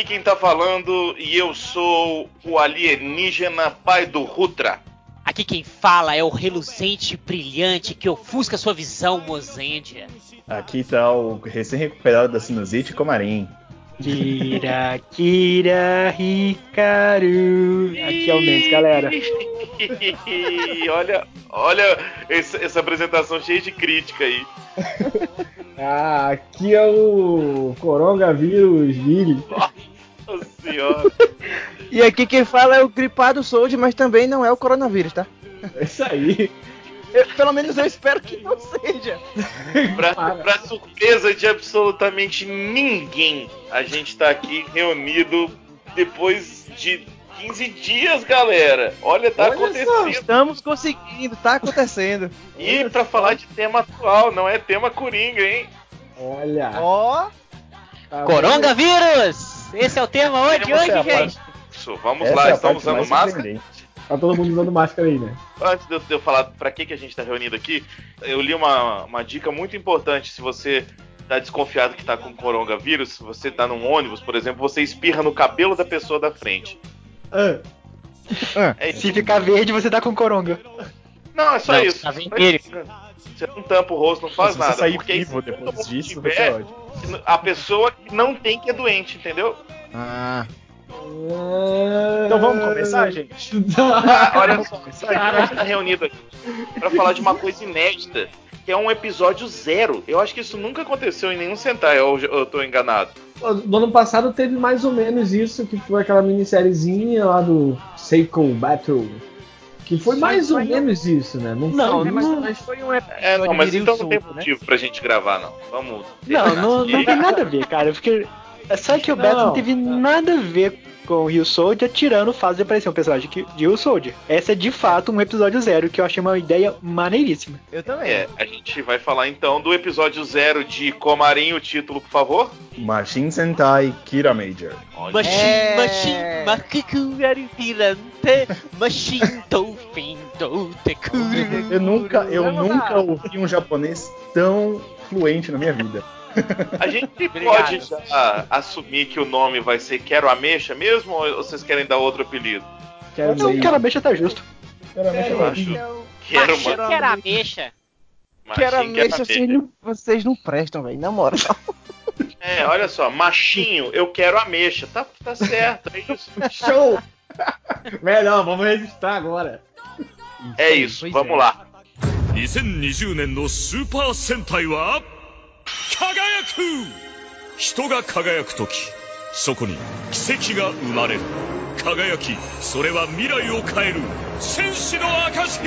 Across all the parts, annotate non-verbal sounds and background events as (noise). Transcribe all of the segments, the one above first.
Aqui quem tá falando e eu sou o alienígena pai do Rutra. Aqui quem fala é o reluzente brilhante que ofusca sua visão, Mozendia. Aqui tá o recém-recuperado da sinusite Comarim. Kira, Kira, Hikaru. Aqui é o Mendes, galera. (laughs) olha, olha essa, essa apresentação cheia de crítica aí. Ah, aqui é o coronavírus Billy. Nossa senhora. E aqui quem fala é o gripado Soldier, mas também não é o coronavírus, tá? É isso aí. Eu- pelo menos eu espero que não seja. Pra, pra surpresa de absolutamente ninguém, a gente tá aqui reunido depois de 15 dias, galera. Olha, tá Olha só, acontecendo. Estamos conseguindo, tá acontecendo. E pra falar de tema atual, não é tema coringa, hein? Olha. Ó, tá Coronavírus! Esse é o tema hoje, é hoje, gente. Isso, vamos Essa lá, é estamos usando máscara. Tá todo mundo usando máscara aí, né? Antes de eu, de eu falar pra que, que a gente tá reunido aqui, eu li uma, uma dica muito importante. Se você tá desconfiado que tá com coronavírus, se você tá num ônibus, por exemplo, você espirra no cabelo da pessoa da frente. Ah, É isso. se ficar verde, você tá com coronga. Não, é só Não, isso. tá. Você não tampa o rosto, não faz Se nada. você sair porque vivo depois disso, vai tiver, ser ótimo. a pessoa que não tem que é doente, entendeu? Ah. Então vamos começar, gente? (laughs) Ah, olha só, a gente tá reunido aqui pra falar de uma coisa inédita, que é um episódio zero. Eu acho que isso nunca aconteceu em nenhum Sentai, ou eu, eu tô enganado. No ano passado teve mais ou menos isso, que foi aquela minissériezinha lá do Seiko Battle. Que foi Sim, mais ou mas não- menos isso, né? Não, Não, foi, mas, mas- foi um episódio É, não, mas então não tem né? motivo pra gente gravar, não. Vamos. Não, não, não tem nada a ver, cara. Porque é só que o Beto não Não. teve nada a ver com o Rio Soldier, tirando o fato de aparecer um personagem que- de Rio Soldier. Essa é de fato um episódio zero, que eu achei uma ideia maneiríssima. Eu também. É, a gente vai falar então do episódio zero de Comarim, o título, por favor. Machine Sentai Kira Major. Machine, É. machine, macaco arifilante, machine dolphin do tekuru. Eu nunca, eu nunca ouvi um japonês tão fluente na minha vida. A gente (laughs) Obrigado. pode já assumir que o nome vai ser Quero Ameixa mesmo, ou vocês querem dar outro apelido? Quero dizer, cara, bicha tá justo. Meio Eu acho. Então, Quero Machine uma. que era ameixa. Quero quero ameixa, vocês ameixa. não, vocês não prestam, velho, na moral. (laughs) É, olha só, machinho, eu quero ameixa. Tá, tá certo, é isso. (laughs) Show! Melhor, vamos registrar agora. É isso, Pois vamos é. lá. 2020年のスーパー戦隊は輝く。人が輝く時そこに奇跡が生まれる。輝きそれは未来を変える。戦士の証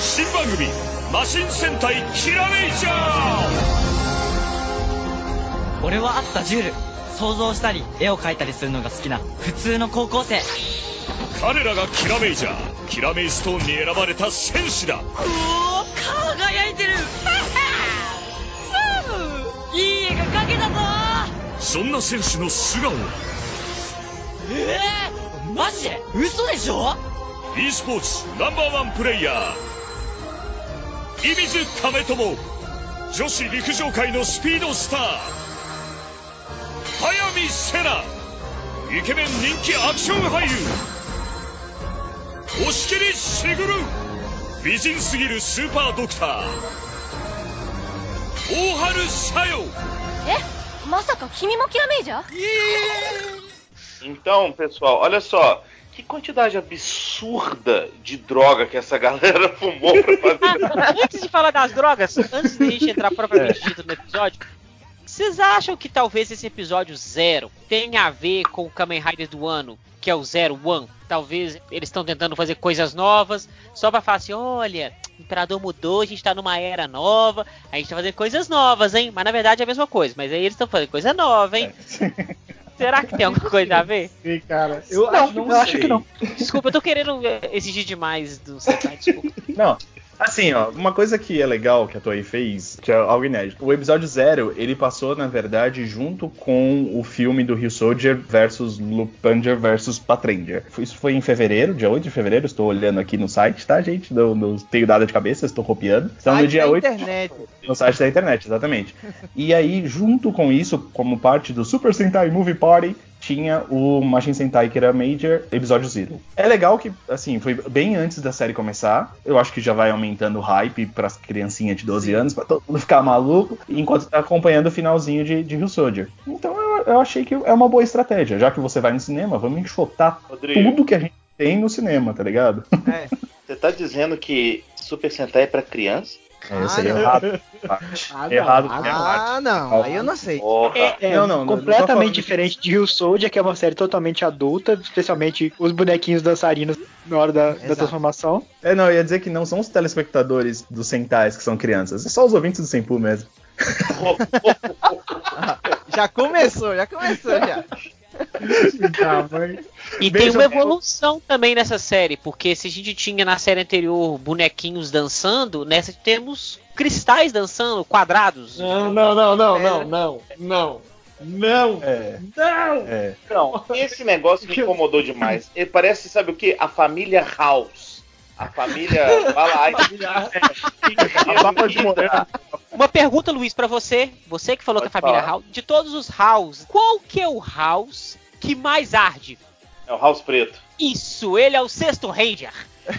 新番組「マシン戦隊キラメイジャー」俺はあったジュール。想像したり絵を描いたりするのが好きな普通の高校生。彼らがキラメイジャーキラメイストーンに選ばれた戦士だ。うお輝いてる。いい絵が描けたぞそんな戦士の素顔はえー、マジで嘘でしょ e スポーツナンバーワンプレイヤー射水亀友女子陸上界のスピードスター早見セナイケメン人気アクション俳優押切しぐる美人すぎるスーパードクター大春さよえまさか君もキラメイジャー Então, pessoal, olha só. Que quantidade absurda de droga que essa galera fumou pra fazer. Ah, (laughs) antes de falar das drogas, antes de a gente entrar propriamente dito no episódio, vocês acham que talvez esse episódio zero tenha a ver com o Kamen Rider do ano, que é o Zero One? Talvez eles estão tentando fazer coisas novas, só pra falar assim, olha, o Imperador mudou, a gente tá numa era nova, a gente tá fazendo coisas novas, hein? Mas na verdade é a mesma coisa, mas aí eles estão fazendo coisa nova, hein? (laughs) Será que tem alguma coisa a ver? Sim, cara. Eu Não, acho, eu acho que não. Desculpa, eu tô querendo exigir demais do Sentai, desculpa. Não, Assim, ó, uma coisa que é legal que a Toei fez, que é algo inédito. O episódio zero, ele passou, na verdade, junto com o filme do Rio Soldier versus Lupanger versus Patranger. Isso foi em fevereiro, dia 8 de fevereiro, estou olhando aqui no site, tá, gente? Não, não tenho dado de cabeça, estou copiando. Então, no dia da 8 internet. no site da internet, exatamente. E aí, junto com isso, como parte do Super Sentai Movie Party, tinha o Machine Sentai que era Major, episódio Zero. É legal que, assim, foi bem antes da série começar. Eu acho que já vai aumentando o hype pras criancinhas de 12 anos, pra todo mundo ficar maluco, enquanto tá acompanhando o finalzinho de, de Rio Soldier. Então eu, eu achei que é uma boa estratégia. Já que você vai no cinema, vamos enxotar Rodrigo. tudo que a gente tem no cinema, tá ligado? É. Você tá dizendo que Super Sentai é pra criança? É, seria não. errado. Ah, não, errado. (laughs) ah, é não. Ah, não. Aí eu não sei. Porra. É, Não, não, não, não completamente falando diferente de Rio Soldier, que é uma série totalmente adulta, especialmente os bonequinhos dançarinos na hora da, da transformação. É, não, eu ia dizer que não são os telespectadores dos Sentais que são crianças, é só os ouvintes do Senpu mesmo. (laughs) (laughs) Já começou, já começou já. Tá, mas- E Veja tem uma evolução também nessa série, porque se a gente tinha na série anterior bonequinhos dançando, nessa temos cristais dançando, quadrados. Não, não, não, não, não, não, não. Não! É, Não! é. Não, esse negócio me incomodou demais. Ele parece, sabe o que? A família House. A família. Vai lá, A Bárbara de Morena. Uma pergunta, Luiz, pra você, você que falou Pode que a família falar. House, de todos os House, qual que é o House que mais arde? É o House Preto. Isso, ele é o sexto Ranger.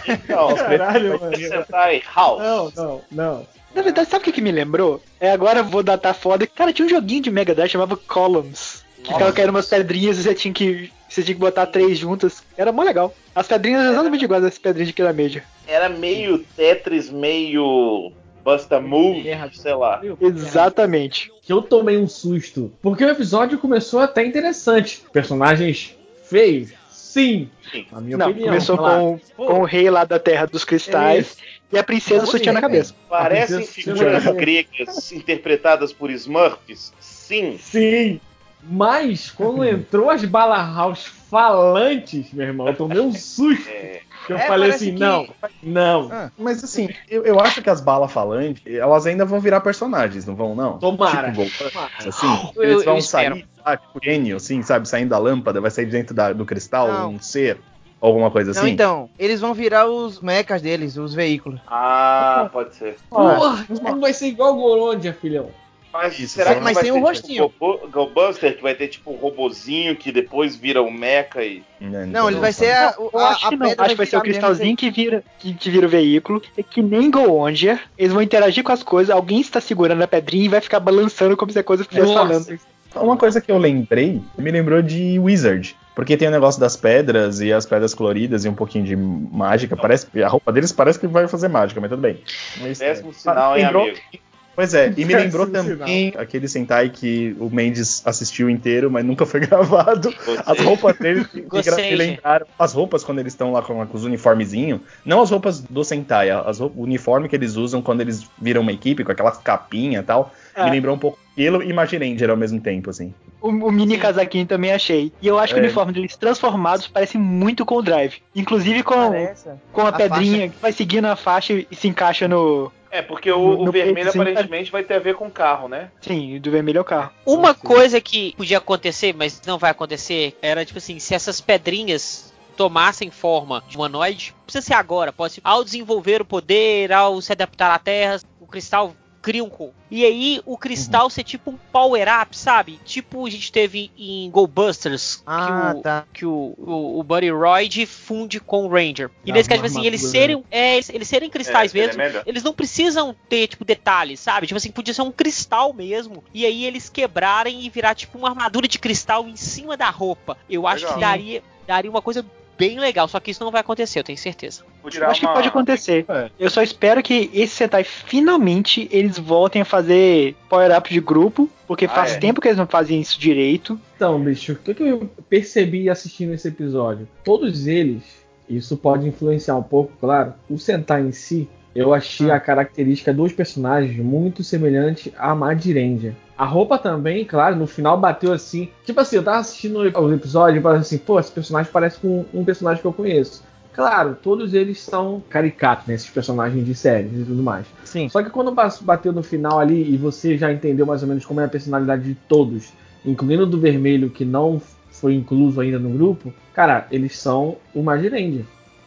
Então, (laughs) Caralho, mano. Sentai House. Não, não, não. Na verdade, sabe o que, que me lembrou? É agora eu vou datar foda. Cara, tinha um joguinho de Mega Drive chamava Columns. Que ficava caindo umas pedrinhas e você tinha que. Você tinha que botar três juntas. Era mó legal. As pedrinhas eram exatamente iguais às pedrinhas de Kira Major. Era meio Tetris, meio Busta Move, sei lá. Exatamente. Que eu tomei um susto. Porque o episódio começou até interessante. Personagens feios? Sim. Sim. Na minha Não, opinião. começou com, com o rei lá da Terra dos Cristais e a princesa Bonito, sutiã na cabeça. Parecem figuras gregas interpretadas por Smurfs? Sim. Sim. Mas quando entrou as bala house falantes, meu irmão, eu tomei um susto. É, Que eu É, falei assim, que- não, não. Ah, Mas assim, eu, eu acho que as balas falantes, elas ainda vão virar personagens, não vão, não? Tomara. Tipo, Golpan, assim, (gasps) Eu- eles vão sair, ah, tipo, gênio, assim, sabe, saindo da lâmpada, vai sair de dentro da- do cristal, Não. um ser, alguma coisa não, assim. então, eles vão virar os mechas deles, os veículos. Ah, pode ser. Porra, não vai ser igual o Gorondia, filhão. Mas Isso, será que não mas vai tem um rostinho. tipo Go- Gobuster, que vai ter tipo um robozinho que depois vira um mecha e. Né, Não, ele vai ser a, o- Eu a, acho a que não. pedra Acho que vai ser o cristalzinho que vira, que, que vira o veículo. É que nem Go Onger. Eles vão interagir com as coisas, alguém está segurando a pedrinha e vai ficar balançando como se a coisa estivesse falando. Uma coisa que eu lembrei, me lembrou de Wizard. Porque tem o negócio das pedras e as pedras coloridas e um pouquinho de mágica. Parece, a roupa deles parece que vai fazer mágica, mas tudo bem. Mas, Péssimo é, sinal, hein, lembrou- amigo? Pois é, (laughs) e me lembrou também aquele Sentai que o Mendes assistiu inteiro, mas nunca foi (laughs) gravado. As roupas deles me, lembraram. As roupas quando eles estão lá com, com os uniformezinhos. Não as roupas do Sentai, as roupas, o uniforme que eles usam quando eles viram uma equipe, com aquela capinha e tal. Ah. Me lembrou um pouco aquilo e Magiranger ao mesmo tempo, assim. O, o mini casaquinho também achei. E eu acho que É. o uniforme deles transformados parece muito com o Drive. Inclusive com, Parece. com a, A pedrinha que vai seguindo a faixa e se encaixa no. É, porque o, No- o vermelho peitozinho, aparentemente vai ter a ver com o carro, né? Sim, do vermelho ao carro. Uma coisa que podia acontecer, mas não vai acontecer, era tipo assim, se essas pedrinhas tomassem forma de humanoide, não precisa ser agora, pode ser ao desenvolver o poder, ao se adaptar à Terra, o cristal cria um. E aí o cristal ser tipo um power up, sabe? Tipo a gente teve em Go Busters, Ah, que, o, tá. que o, o, o Buddy Royd funde com o Ranger. E Ah, nesse caso, tipo assim, eles serem, é, eles, eles serem cristais É, seria mesmo, melhor. eles não precisam ter, tipo, detalhes, sabe? Tipo assim, podia ser um cristal mesmo. E aí eles quebrarem e virar, tipo, uma armadura de cristal em cima da roupa. Eu acho Legal. que daria, daria uma coisa bem legal. Só que isso não vai acontecer, eu tenho certeza. Eu acho que uma- pode acontecer. É. Eu só espero que esse Sentai finalmente eles voltem a fazer power-up de grupo, porque Ah, faz é. tempo que eles não fazem isso direito. Então, bicho, o que, que eu percebi assistindo esse episódio? Todos eles, isso pode influenciar um pouco, claro. O Sentai em si, eu achei a característica dos personagens muito semelhante a Madirendia. A roupa também, claro, no final bateu assim. Tipo assim, eu tava assistindo o episódio e assim, pô, esse personagem parece com um personagem que eu conheço. Claro, todos eles são caricatos, né? Esses personagens de séries e tudo mais. Sim. Só que quando bateu no final ali e você já entendeu mais ou menos como é a personalidade de todos, incluindo do vermelho que não foi incluso ainda no grupo, cara, eles são o Magirendia.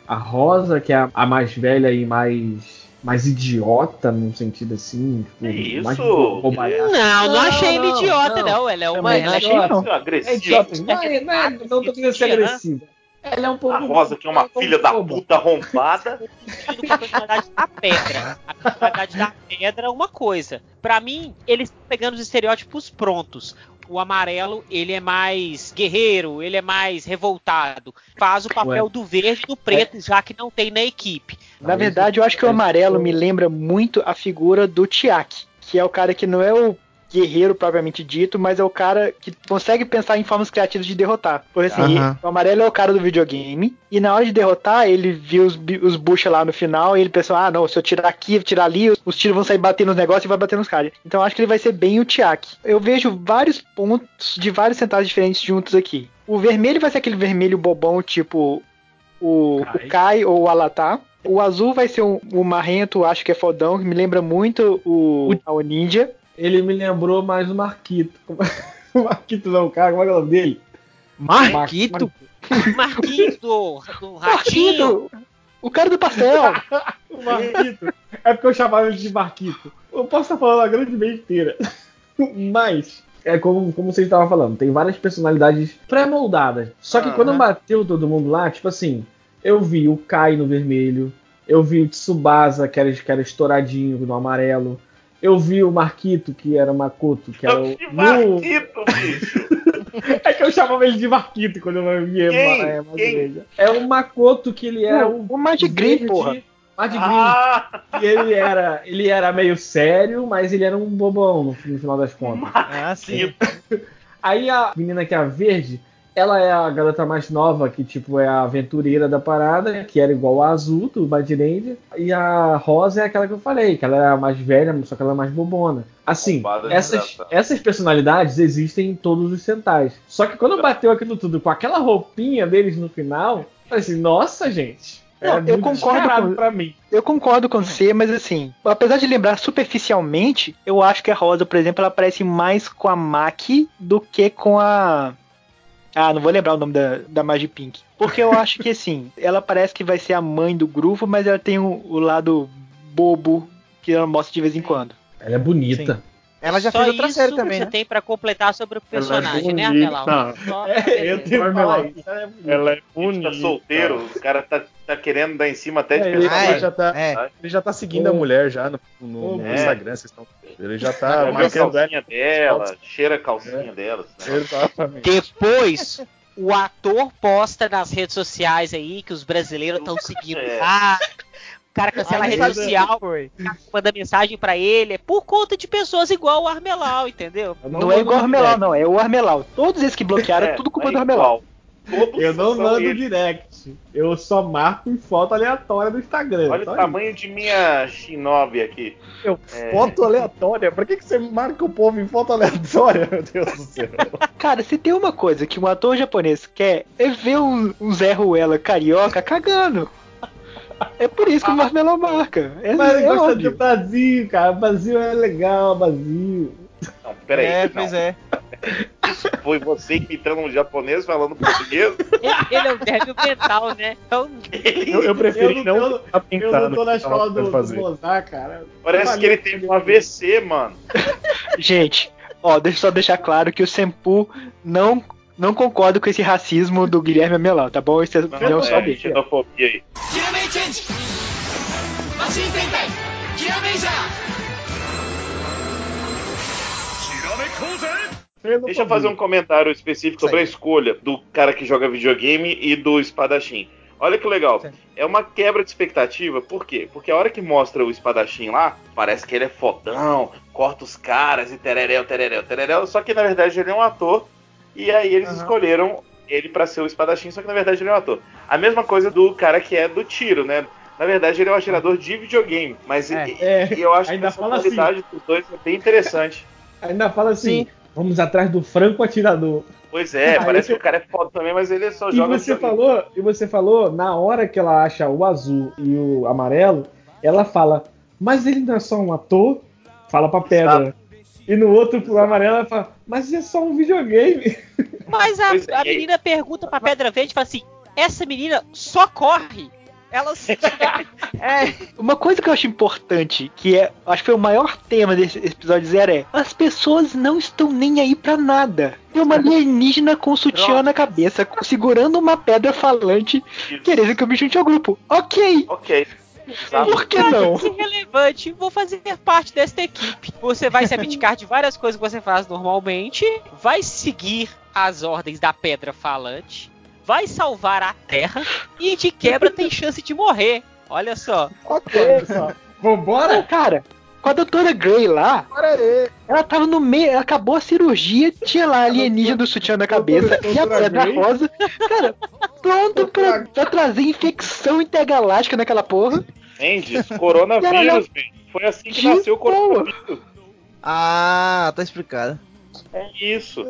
A Rosa, que é a mais velha e mais mais idiota num sentido assim, tipo, mais isso? bobalhaça. Não, não, Não, achei ele não, idiota, não. não. Ela é uma. Ela não é achei, cheia- não. É agressivo. idiota, não, é, não, é, não tô querendo ser agressiva. Ela é um pouco. A Rosa, que é uma um filha da puta arrombada. com a personalidade da pedra. A personalidade da pedra é uma coisa. Pra mim, eles estão pegando os estereótipos prontos. O amarelo, ele é mais guerreiro, ele é mais revoltado. Faz o papel Ué. do verde e do preto, já que não tem na equipe. Na verdade, eu acho que o amarelo me lembra muito a figura do Tiak, que é o cara que não é o guerreiro propriamente dito, mas é o cara que consegue pensar em formas criativas de derrotar. Por assim, Aham. o amarelo é o cara do videogame, e na hora de derrotar, ele viu os, os bucha lá no final, e ele pensou, ah não, se eu tirar aqui, tirar ali, os- os tiros vão sair batendo nos negócios e vai bater nos caras. Então eu acho que ele vai ser bem o Tiak. Eu vejo vários pontos de vários centais diferentes juntos aqui. O vermelho vai ser aquele vermelho bobão, tipo o Kai. o Kai ou o Alatar. O azul vai ser o, o marrento, acho que é fodão, que me lembra muito o, o Ninja. Ele me lembrou mais o Marquito. (laughs) o Marquito não, cara, como é é o nome dele? Marquito? Do (laughs) Ratinho. Marquito! O cara do pastel! (laughs) O Marquito. É porque eu chamava ele de Marquito. Eu posso estar falando a grande besteira. Mas, é como, como vocês estavam falando, tem várias personalidades pré-moldadas. Só que Aham. quando bateu todo mundo lá, tipo assim, eu vi o Kai no vermelho, eu vi o Tsubasa, que era, que era estouradinho no amarelo. Eu vi o Marquito, que era Makoto, que era o. Que no- Marquito, bicho. (laughs) É que eu chamava ele de Marquito quando eu via Quem? é, mais Quem? igreja. É o Makoto que ele era o, o. o Mad Green, verde- porra! Mad Green. Ah, E ele era, ele era meio sério, mas ele era um bobão no, no final das contas. Ah, sim. Aí a menina que é a verde, ela é a garota mais nova, que tipo é a aventureira da parada, que era igual a azul do Bad Ranger. E a rosa é aquela que eu falei, que ela é a mais velha, só que ela é mais bobona. Assim, essas, essas personalidades existem em todos os centais. Só que quando bateu aquilo tudo com aquela roupinha deles no final, eu falei assim, nossa, gente. Não, é eu concordo com- pra mim. Eu concordo com você, mas assim, apesar de lembrar superficialmente, eu acho que a Rosa, por exemplo, ela parece mais com a Maki do que com a. Ah, não vou lembrar o nome da, da Magi Pink. Porque eu acho que assim, (laughs) ela parece que vai ser a mãe do grupo, mas ela tem o, o lado bobo que ela mostra de vez em quando. Ela é bonita. Ela já Só fez outra série que também, você né? tem pra completar sobre o personagem, né, bonita. Armelau? Só- É, (laughs) eu tenho que falar isso. Ela é bonita. Ela é tá solteiro, o cara tá, tá querendo dar em cima até de É, ele, personagem. ele já tá, É. ele já tá seguindo a mulher já no, no- no É. Instagram. Vocês estão, ele já tá a marcando ela. calcinha dela, cheira a calcinha dela. né? Exatamente. Depois, o ator posta nas redes sociais aí que os brasileiros estão seguindo. É. Ah, cara cancela a rede social, Foi. manda mensagem pra ele, é por conta de pessoas igual o Armelau, entendeu? Eu Não, é igual o Armelau, não, é o Armelau. Todos esses que bloquearam, É, tudo culpa é do Armelau. Todos Eu não mando ele. direct. Eu só marco em foto aleatória do Instagram. Olha o tamanho de minha Shinobi aqui. Meu, É. Foto aleatória? Pra que, que você marca o povo em foto aleatória, (laughs) meu Deus do céu? Cara, se tem uma coisa que um ator japonês quer, é ver um, um Zé Ruela carioca cagando. É por isso que o Marmelão marca. É, Mas ele é gosta óbvio. do Brasil, cara. O Brasil é legal, Brasil. Não, peraí. É, não. pois é. (laughs) Foi você imitando um japonês falando português? Ele, ele é um débil mental, né? Então, Eu, eu prefiro Eu não- não, eu não tô na escola do, do. Mozart, cara. Parece que ele teve um AVC, mano. (laughs) Gente, ó, deixa eu só deixar claro que o Sempu não, não concordo com esse racismo do Guilherme Amelão, tá bom? Isso é não, não é, só Deixa eu fazer um comentário específico sobre a escolha do cara que joga videogame e do espadachim. Olha que legal. É uma quebra de expectativa, por quê? Porque a hora que mostra o espadachim lá, parece que ele é fodão, corta os caras e tereréu, tereréu, tereréu. Só que na verdade ele é um ator e aí eles Aham. escolheram ele pra ser o espadachim, só que na verdade ele é um ator. A mesma coisa do cara que é do tiro, né? Na verdade ele é um atirador de videogame, mas É. e- É, eu acho ainda que a assim. personalidade dos dois é bem interessante. (laughs) Ainda fala assim: Vamos atrás do franco atirador. Pois é, (laughs) Aí parece você- que o cara é foda também, mas ele só E joga você falou, e você falou, na hora que ela acha o azul e o amarelo, ela fala, mas ele não é só um ator? Fala pra pedra. E no outro, pro amarelo, ela fala, mas é só um videogame. Mas a, é, a aí- menina pergunta pra Pedra Verde e fala assim: essa menina só corre. Ela (laughs) É, uma coisa que eu acho importante, que é, acho que foi o maior tema desse episódio zero é, as pessoas não estão nem aí pra nada. Tem uma alienígena com sutiã na cabeça, segurando uma pedra falante, querendo que eu me junte ao grupo. Ok, Ok. por que não? Isso irrelevante, vou fazer parte desta equipe. Você vai se abdicar de várias coisas que você faz normalmente, vai seguir as ordens da pedra falante, vai salvar a Terra e de quebra tem chance de morrer. Olha só. Ok, pessoal. Vambora? Cara, com a doutora Grey lá, ela tava no meio, ela acabou a cirurgia, tinha lá a alienígena do sutiã na cabeça e a doutora pedra Grey? rosa. Cara, pronto pra, pra trazer infecção intergaláctica naquela porra. Mendes, coronavírus, velho. Foi assim que De nasceu o coronavírus. Ah, tá explicado. É isso.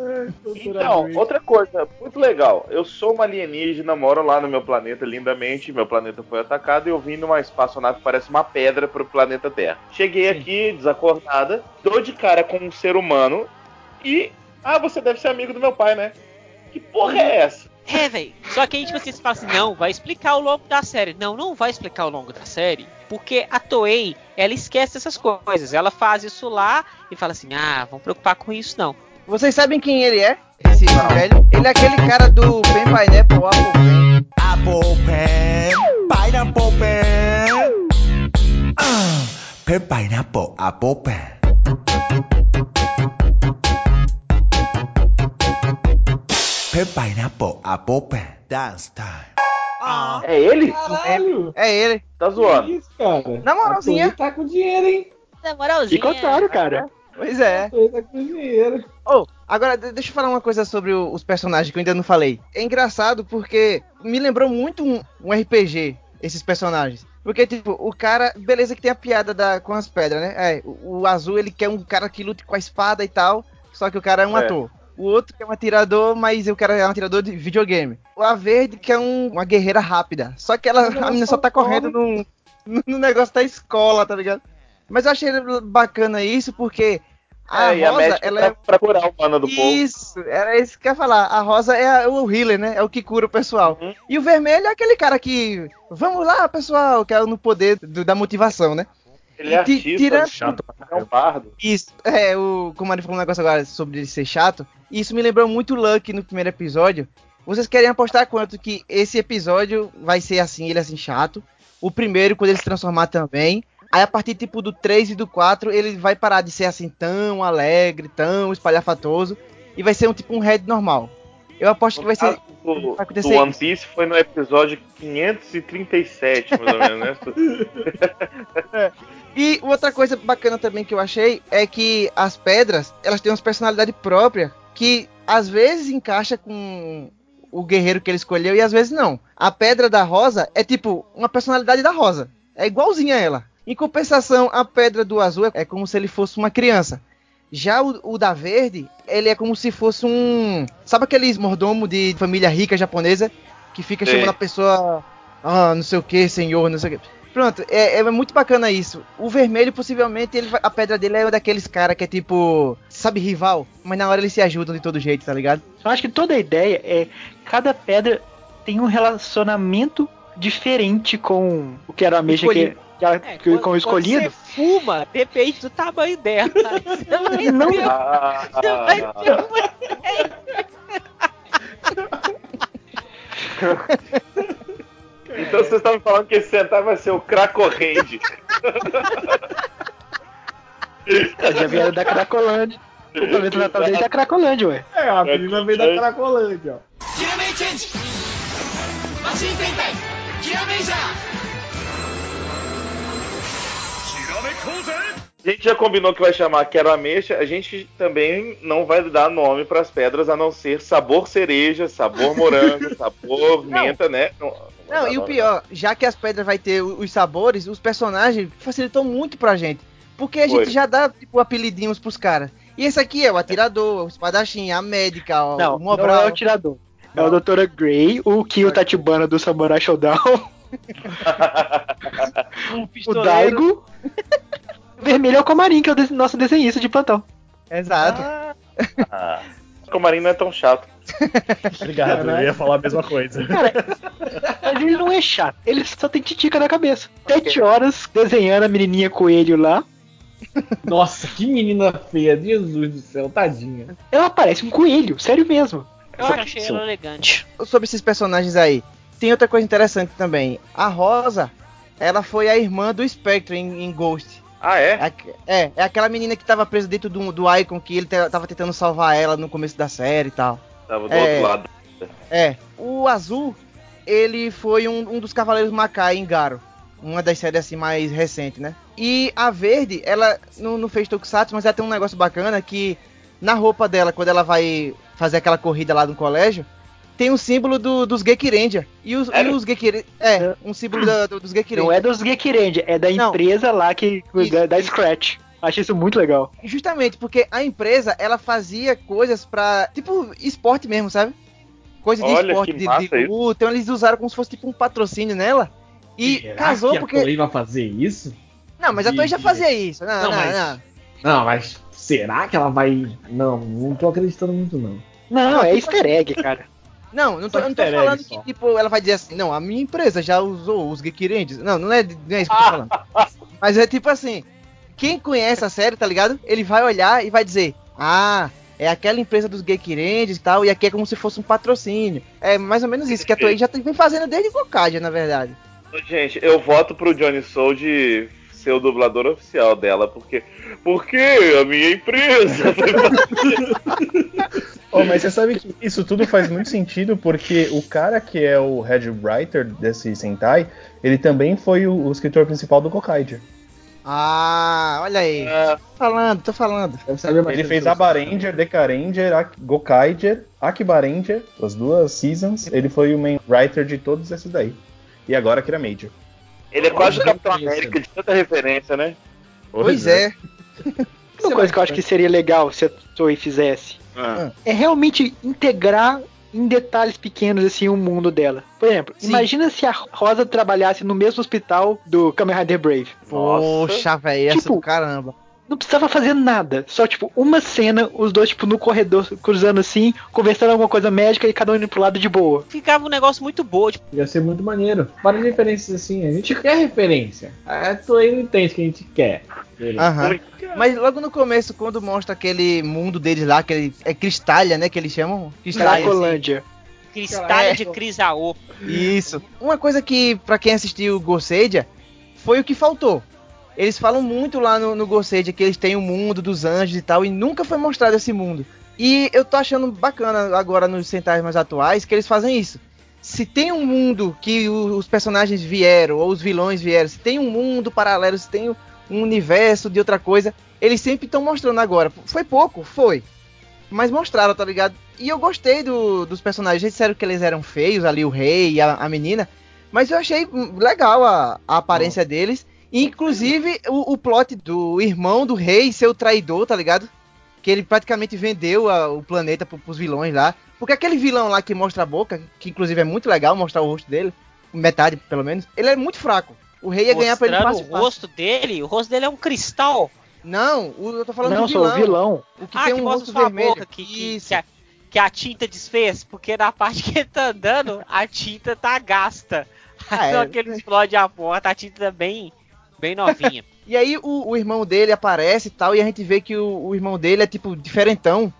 Então, outra coisa, muito legal. Eu sou uma alienígena, moro lá no meu planeta lindamente. Meu planeta foi atacado e eu vim numa espaçonave que parece uma pedra pro planeta Terra. Cheguei aqui, desacordada, dou de cara com um ser humano e. Ah, você deve ser amigo do meu pai, né? Que porra é essa? É, velho. Só que aí, tipo, vocês falam assim, não, vai explicar ao longo da série. Não, não vai explicar ao longo da série. Porque a Toei, ela esquece essas coisas. Ela faz isso lá e fala assim, ah, vamos preocupar com isso não. Vocês sabem quem ele é? Esse velho? Ele é aquele cara do Pen Pineapple Apple Pen. Apple Pen, Pineapple Pen. Ah, Pen Pineapple Apple Pen. Pineapple Apple Pen. Dance time. Ah. É ele? Caralho. É ele. Tá Que zoando. isso, cara? Na moralzinha. A Toei tá com dinheiro, hein? Na moralzinha. Que contrário, cara. Pois é. A Toei tá com dinheiro. Oh, agora de- deixa eu falar uma coisa sobre o- os personagens que eu ainda não falei. É engraçado porque me lembrou muito um, um RPG, esses personagens. Porque, tipo, o cara, beleza que tem a piada da, com as pedras, né? É, o, o azul ele quer um cara que lute com a espada e tal, só que o cara é um É. ator. O outro que é um atirador, mas o cara é um atirador de videogame. O a verde que é um- uma guerreira rápida. Só que ela, a menina só tá correndo corre. no, no negócio da escola, tá ligado? Mas eu achei bacana isso porque a é, e a Rosa, médica ela pra, é pra curar o mano do povo. isso, era isso que eu ia falar. A rosa é a- o healer, né? É o que cura o pessoal. Uhum. E o vermelho é aquele cara que. Vamos lá, pessoal, que é no poder do- da motivação, né? Ele é Ti- artista, tira- Chato é um bardo. Isso, é, o. Como ele falou um negócio agora sobre ele ser chato. Isso me lembrou muito o Lucky no primeiro episódio. Vocês querem apostar quanto que esse episódio vai ser assim, ele assim chato? O primeiro, quando ele se transformar também. Aí a partir tipo do 3 e do 4, ele vai parar de ser assim tão alegre, tão espalhafatoso. E vai ser um tipo um Red normal. Eu aposto que vai ser. Do, vai acontecer do One Piece foi no episódio 537, mais ou menos, né? (laughs) E outra coisa bacana também que eu achei é que as pedras, elas têm uma personalidade própria que às vezes encaixa com o guerreiro que ele escolheu e às vezes não. A pedra da rosa é tipo uma personalidade da rosa. É igualzinha a ela. Em compensação, a pedra do azul é como se ele fosse uma criança. Já o, o da verde, ele é como se fosse um. Sabe aqueles mordomo de família rica japonesa que fica Sei. chamando a pessoa. Ah, não sei o que, senhor, não sei o que. Pronto, é, é muito bacana isso. O vermelho, possivelmente, ele a pedra dele é daqueles cara que é tipo. Sabe, rival? Mas na hora eles se ajudam de todo jeito, tá ligado? Eu acho que toda a ideia é cada pedra tem um relacionamento diferente com o que era a mecha que. Que, ela- É, que- quando- com o escolhido. Você fuma, depende do tamanho dela. Você (laughs) vai Não. ter- Ah, você vai ter uma- então vocês estavam falando que esse Sentai vai ser o Cracorrende. Já vieram da Cracolândia. O planeta natal dele é da Cracolândia, ué. É, a menina veio da Cracolândia, ó. A gente já combinou que vai chamar Quero Ameixa. A gente também não vai dar nome pras pedras a não ser sabor cereja, sabor morango, (laughs) sabor menta, né? Não, Não, e o pior, já que as pedras vai ter os sabores, os personagens facilitam muito pra gente. Porque a Foi. gente já dá, tipo, apelidinhos pros caras. E esse aqui é o atirador, o espadachim, a médica, o- Não, o não é o tirador. É o Doutora Grey, o Kyo Tachibana do Samurai Showdown, (laughs) (laughs) Um o. Daigo. Vermelho é o Comarim, que é o de- nosso desenhista de plantão. Exato. Ah, o Comarim não é tão chato. (laughs) Obrigado, eu ia falar a mesma coisa. Mas ele não é chato, ele só tem titica na cabeça. Sete horas desenhando a menininha coelho lá. Nossa, que menina feia, Jesus do céu, tadinha. Ela parece um coelho, sério mesmo. Eu achei ela elegante. Sobre esses personagens aí, tem outra coisa interessante também. A Rosa, ela foi a irmã do Spectre em, em Ghost. Ah, é? É, é, aquela menina que tava presa dentro do, do Icon, que ele tava tentando salvar ela no começo da série e tal. Tava do É. outro lado. É, o azul, ele foi um, um dos Cavaleiros Macai em Garo. Uma das séries assim mais recentes, né? E a verde, ela não, não fez Tokusatsu, mas ela tem um negócio bacana que na roupa dela, quando ela vai fazer aquela corrida lá no colégio, tem um símbolo do, dos Gekirendia. E os, e Sério? os. É, um símbolo da- do- dos Gekirendia. Não é dos Gekirendia, é da Não. empresa lá que Isso, da, da. Scratch. Achei isso muito legal. Justamente porque a empresa, ela fazia coisas pra. Tipo, esporte mesmo, sabe? Coisa de Olha, esporte, de, de luta. Então eles usaram como se fosse tipo um patrocínio nela. E Será casou que a porque. Toei vai fazer isso? Não, mas a Toei já fazia isso. Não, Não, não, mas- não. Não, mas será que ela vai. Não, não tô acreditando muito, não. Não, é easter egg, cara. Não, não tô, eu não tô falando só. que, tipo, ela vai dizer assim, não, a minha empresa já usou os Gekirendes. Não, não é, não é isso que eu tô falando. (laughs) Mas é tipo assim, quem conhece a série, tá ligado? Ele vai olhar e vai dizer, ah, é aquela empresa dos Gekirendes e tal, e aqui é como se fosse um patrocínio. É mais ou menos isso que a Toei já vem fazendo desde Gokaja, na verdade. Gente, eu voto pro Johnny Soul de ser o dublador oficial dela, porque. Porque a minha empresa. (laughs) Oh, mas você sabe que isso tudo faz muito sentido porque o cara que é o head writer desse Sentai, ele também foi o, o escritor principal do Gokaiger. Ah, olha aí. Ah, Tô falando, tô falando. Ele que fez. Abaranger, Dekaranger, Ak- Gokaiger, Akibaranger, as duas seasons. Ele foi o main writer de todos esses daí. E agora Kira Major. Ele é quase o Capitão isso. América de tanta referência, né? Pois é. Uma coisa que eu acho que seria legal se a Toei fizesse Ah. é realmente integrar em detalhes pequenos assim o mundo dela. Por exemplo, Sim. imagina se a Rosa trabalhasse no mesmo hospital do Kamen Rider Brave. Poxa, velho, essa Tipo, do caramba. Não precisava fazer nada, só tipo uma cena, os dois tipo no corredor cruzando assim, conversando alguma coisa médica e cada um indo pro lado de boa. Ficava um negócio muito bom, tipo, Ia ser muito maneiro. Várias referências assim. A gente quer referência. A Toei não entende que a gente quer. Aham. Mas logo no começo, quando mostra aquele mundo deles lá, aquele. É Cristália, né? Que eles chamam? Cristália. assim. Cracolândia. cristalha É. de Crisaô. Isso. Uma coisa que, pra quem assistiu Goseidia, foi o que faltou. Eles falam muito lá no, no Goseidia que eles têm o mundo dos anjos e tal, e nunca foi mostrado esse mundo. E eu tô achando bacana agora nos centais mais atuais que eles fazem isso. Se tem um mundo que os personagens vieram, ou os vilões vieram, se tem um mundo paralelo, se tem um universo de outra coisa, eles sempre estão mostrando agora. Foi pouco, foi. Mas mostraram, tá ligado? E eu gostei do- dos personagens. Eles disseram que eles eram feios, ali o rei e a, a menina. Mas eu achei legal a, a aparência deles. Inclusive o, o plot do irmão do rei ser o traidor, tá ligado? Que ele praticamente vendeu a- o planeta pro, pros vilões lá. Porque aquele vilão lá que mostra a boca, que inclusive é muito legal mostrar o rosto dele, metade pelo menos, ele é muito fraco. O rei ia ganhar pra ele fácil, o fácil. rosto dele, o rosto dele é um cristal. Não, o- eu tô falando Não, do sou vilão. o vilão. O que ah, tem que um mostra rosto vermelho. boca, que, que, Isso. que a, que a tinta desfez, porque na parte que ele tá andando, a tinta tá gasta. Ah, (laughs) é. Só que ele explode a porta, a tinta tá bem, novinha. (laughs) E aí o, o irmão dele aparece e tal, e a gente vê que o, o irmão dele é tipo diferentão.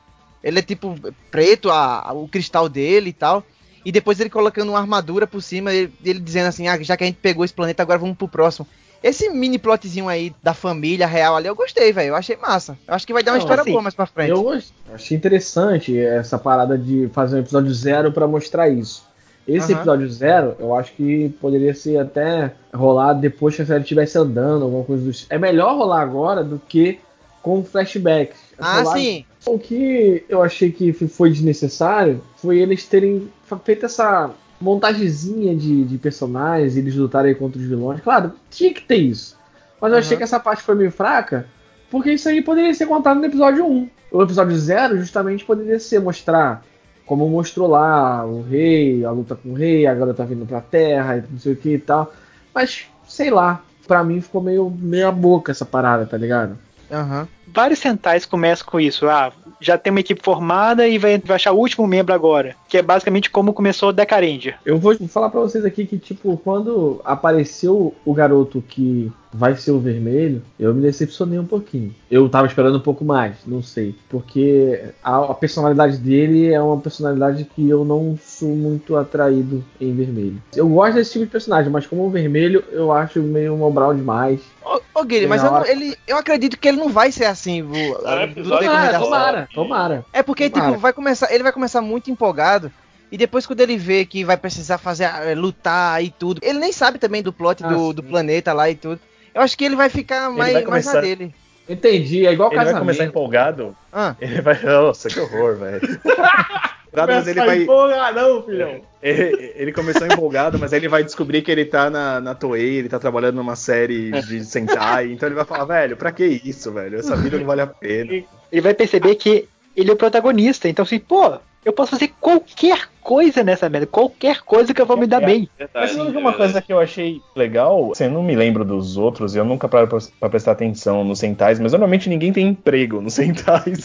Ele é tipo preto, a, a- o cristal dele e tal. E depois ele colocando uma armadura por cima, ele, ele dizendo assim, ah, já que a gente pegou esse planeta, agora vamos pro próximo. Esse mini plotzinho aí da família real ali, eu gostei, velho. Eu achei massa. Eu acho que vai dar uma Não, história assim, boa mais pra frente. Eu achei interessante essa parada de fazer um episódio zero pra mostrar isso. Esse Aham. episódio zero, eu acho que poderia ser até rolar depois que a série estivesse andando, alguma coisa do É melhor rolar agora do que com flashbacks. Ah, Rolar- sim. O que eu achei que foi desnecessário foi eles terem feito essa montagemzinha de, de personagens, eles lutarem contra os vilões. Claro, tinha que ter isso. Mas eu achei que essa parte foi meio fraca, Porque isso aí poderia ser contado no episódio 1. O episódio 0 justamente poderia ser mostrar como mostrou lá o rei, a luta com o rei, a garota vindo pra terra, e não sei o que e tal. Mas, sei lá, pra mim ficou meio meia boca essa parada, tá ligado? Aham. Vários centais começam com isso. Ah, já tem uma equipe formada e vai, vai achar o último membro agora. Que é basicamente como começou o Decarendia. Eu vou falar pra vocês aqui que, tipo, quando apareceu o garoto que vai ser o vermelho, eu me decepcionei um pouquinho. Eu tava esperando um pouco mais, não sei. Porque a, a personalidade dele é uma personalidade que eu não sou muito atraído em vermelho. Eu gosto desse tipo de personagem, mas como o vermelho, eu acho meio mobral demais. Ô, ô Guilherme, mas eu, não- ele, eu acredito que ele não vai ser assim. o- É, da Tomara, tomara, tomara. É porque, Tomara. tipo, vai começar, ele vai começar muito empolgado. E depois, quando ele vê que vai precisar fazer eh, lutar e tudo, ele nem sabe também do plot Ah, do, do planeta lá e tudo. Eu acho que ele vai ficar mais, vai mais na começar- dele. Entendi, é igual Ele vai casamento. começar empolgado. Ah, Ele vai. (laughs) Nossa, que horror, velho. (laughs) mas ele vai. empolgadão, filhão. Ele, ele começou empolgado, mas aí ele vai descobrir que ele tá na, na Toei, ele tá trabalhando numa série de Sentai, então ele vai falar, velho, pra que isso, velho? Essa vida não vale a pena. Ele vai perceber que ele é o protagonista. Então, assim, pô, eu posso fazer qualquer coisa nessa merda. Qualquer coisa que eu vou me dar bem. Mas Verdade, sabe uma coisa que eu achei legal? Assim, eu não me lembro dos outros, e eu nunca paro pra, pra prestar atenção nos Sentais, mas normalmente ninguém tem emprego nos (laughs) Sentais,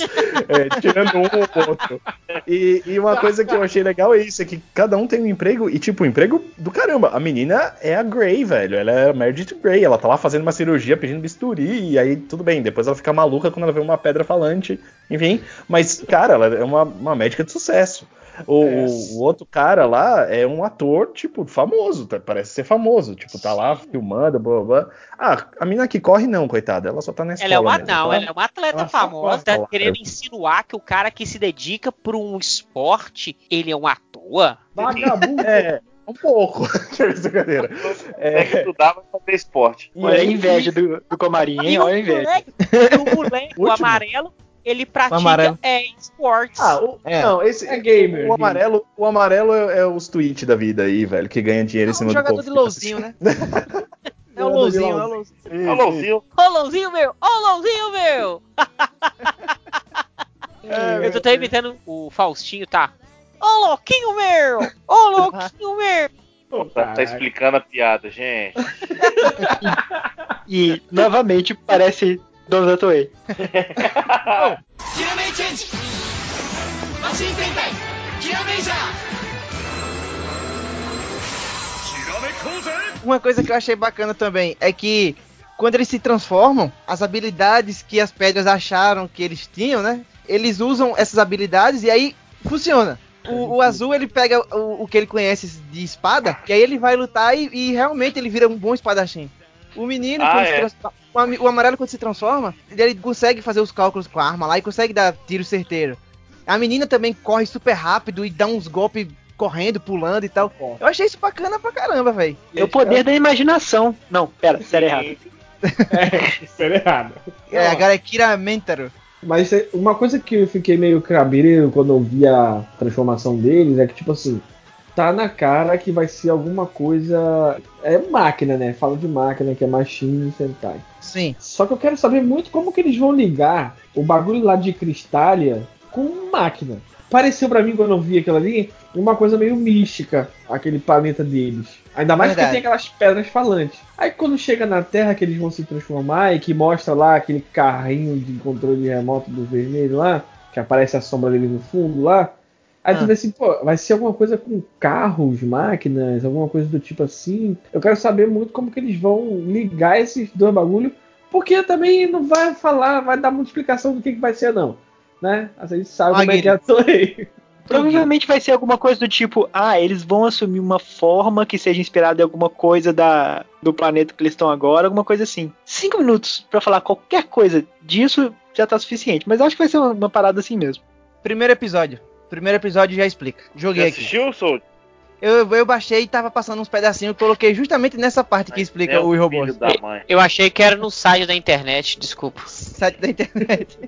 é, tirando um ou outro. E, e uma coisa que eu achei legal é isso, é que cada um tem um emprego, e tipo, um emprego do caramba. A menina é a Grey, velho, ela é a Meredith Grey, ela tá lá fazendo uma cirurgia, pedindo bisturi, e aí tudo bem, depois ela fica maluca quando ela vê uma pedra falante, enfim. Mas, cara, ela é uma, uma médica de sucesso. O, É. o outro cara lá é um ator, tipo, famoso, tá- parece ser famoso. Tipo, tá lá filmando, blá blá blá. Ah, a mina que corre não, coitada, ela só tá na escola. Ela é uma mesmo, não, tá? ela é uma atleta Ela famosa, tá querendo insinuar que o cara que se dedica pra um esporte, ele é um ator. Vagabundo. É, um pouco. (laughs) Brincadeira. É que estudar vai fazer esporte. E Olha a inveja do, do Comarim, hein? O Olha a inveja. moleque, e o moleque, (laughs) o amarelo, ele pratica amarelo. é, esportes. Ah, o, É. não, esse. É gamer. O amarelo, o amarelo é, é os tweets da vida aí, velho, que ganha dinheiro em é cima um do jogador povo. de que tá louzinho, né? (laughs) É o Jogador de louzinho, é o louzinho. Ô, Louzinho, Ô, Louzinho meu! Ô, Louzinho meu! (laughs) Eu tô até imitando o Faustinho, tá? Ô, louquinho meu! Ô, louquinho meu! tá, tá explicando a piada, gente. (laughs) E, novamente, parece Uma coisa que eu achei bacana também é que quando eles se transformam, as habilidades que as pedras acharam que eles tinham, né? Eles usam essas habilidades e aí funciona. O, o azul ele pega o, o que ele conhece de espada e aí ele vai lutar e, e realmente ele vira um bom espadachim. O menino, Ah, quando se é. transforma- o, amarelo quando se transforma, ele consegue fazer os cálculos com a arma lá e consegue dar tiro certeiro. A menina também corre super rápido e dá uns golpes correndo, pulando e tal. Eu achei isso bacana pra caramba, velho. É o poder da imaginação. Não, pera, sério errado. (laughs) É, era errado. É, agora é Kira Mentaro. Mas é- uma coisa que eu fiquei meio cabreiro quando eu vi a transformação deles é que, tipo assim, tá na cara que vai ser alguma coisa. É máquina, né? Fala de máquina, que é Machine Sentai. Sim. Só que eu quero saber muito como que eles vão ligar o bagulho lá de Cristália com máquina. Pareceu pra mim, quando eu vi aquilo ali, uma coisa meio mística, aquele planeta deles. Ainda mais Verdade. que tem aquelas pedras falantes. Aí quando chega na Terra que eles vão se transformar e que mostra lá aquele carrinho de controle remoto do vermelho lá, que aparece a sombra dele no fundo lá. Aí tu Ah. vê assim, pô, vai ser alguma coisa com carros, máquinas, alguma coisa do tipo assim. Eu quero saber muito como que eles vão ligar esses dois bagulhos, porque também não vai falar, vai dar muita explicação do que, que vai ser, não. Né? A gente sabe como é que é a Toei. (laughs) Provavelmente vai ser alguma coisa do tipo, ah, eles vão assumir uma forma que seja inspirada em alguma coisa da, do planeta que eles estão agora, alguma coisa assim. Cinco minutos pra falar qualquer coisa disso já tá suficiente, mas acho que vai ser uma, uma parada assim mesmo. Primeiro episódio. Primeiro episódio já explica. Joguei Você aqui. assistiu, Soul? Eu, eu baixei e tava passando uns pedacinhos, coloquei justamente nessa parte que explica os robôs. filho da mãe. Eu achei que era no site da internet, desculpa. Site da internet.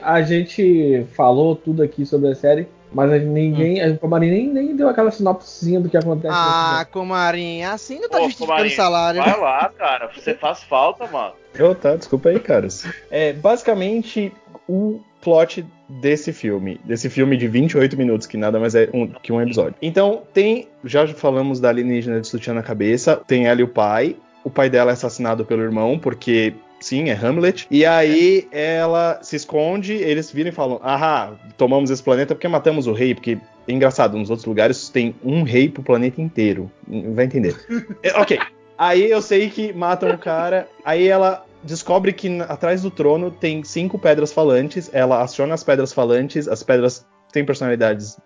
A gente falou tudo aqui sobre a série. Mas a- ninguém, a Comarim nem, nem deu aquela sinopsezinha do que acontece. Ah, Comarim, assim não tá Pô, justificando Comarim, salário. Vai lá, cara. Você faz falta, mano. Eu, tá, desculpa aí, caras. É, basicamente, o plot desse filme, desse filme de 28 minutos, que nada mais é um- que um episódio. Então, tem, já falamos da alienígena de sutiã na cabeça, tem ela e o pai. O pai dela é assassinado pelo irmão, porque sim, é Hamlet. E aí ela se esconde, eles viram e falam: Ahá, tomamos esse planeta porque matamos o rei, porque. É engraçado, nos outros lugares tem um rei pro planeta inteiro. Vai entender. (laughs) É, ok. Aí eu sei que matam o cara. Aí ela descobre que atrás do trono tem cinco pedras falantes. Ela aciona as pedras falantes. As pedras têm personalidades,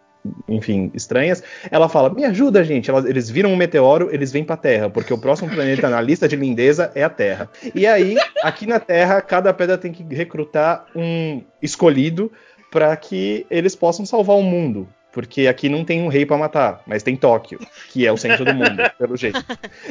enfim, estranhas. Ela fala: Me ajuda, gente. Elas- eles viram um meteoro, eles vêm pra Terra, porque o próximo planeta na lista de lindeza é a Terra. E aí, aqui na Terra, cada pedra tem que recrutar um escolhido para que eles possam salvar o mundo. Porque aqui não tem um rei pra matar, mas tem Tóquio, que é o centro do mundo, (laughs) pelo jeito.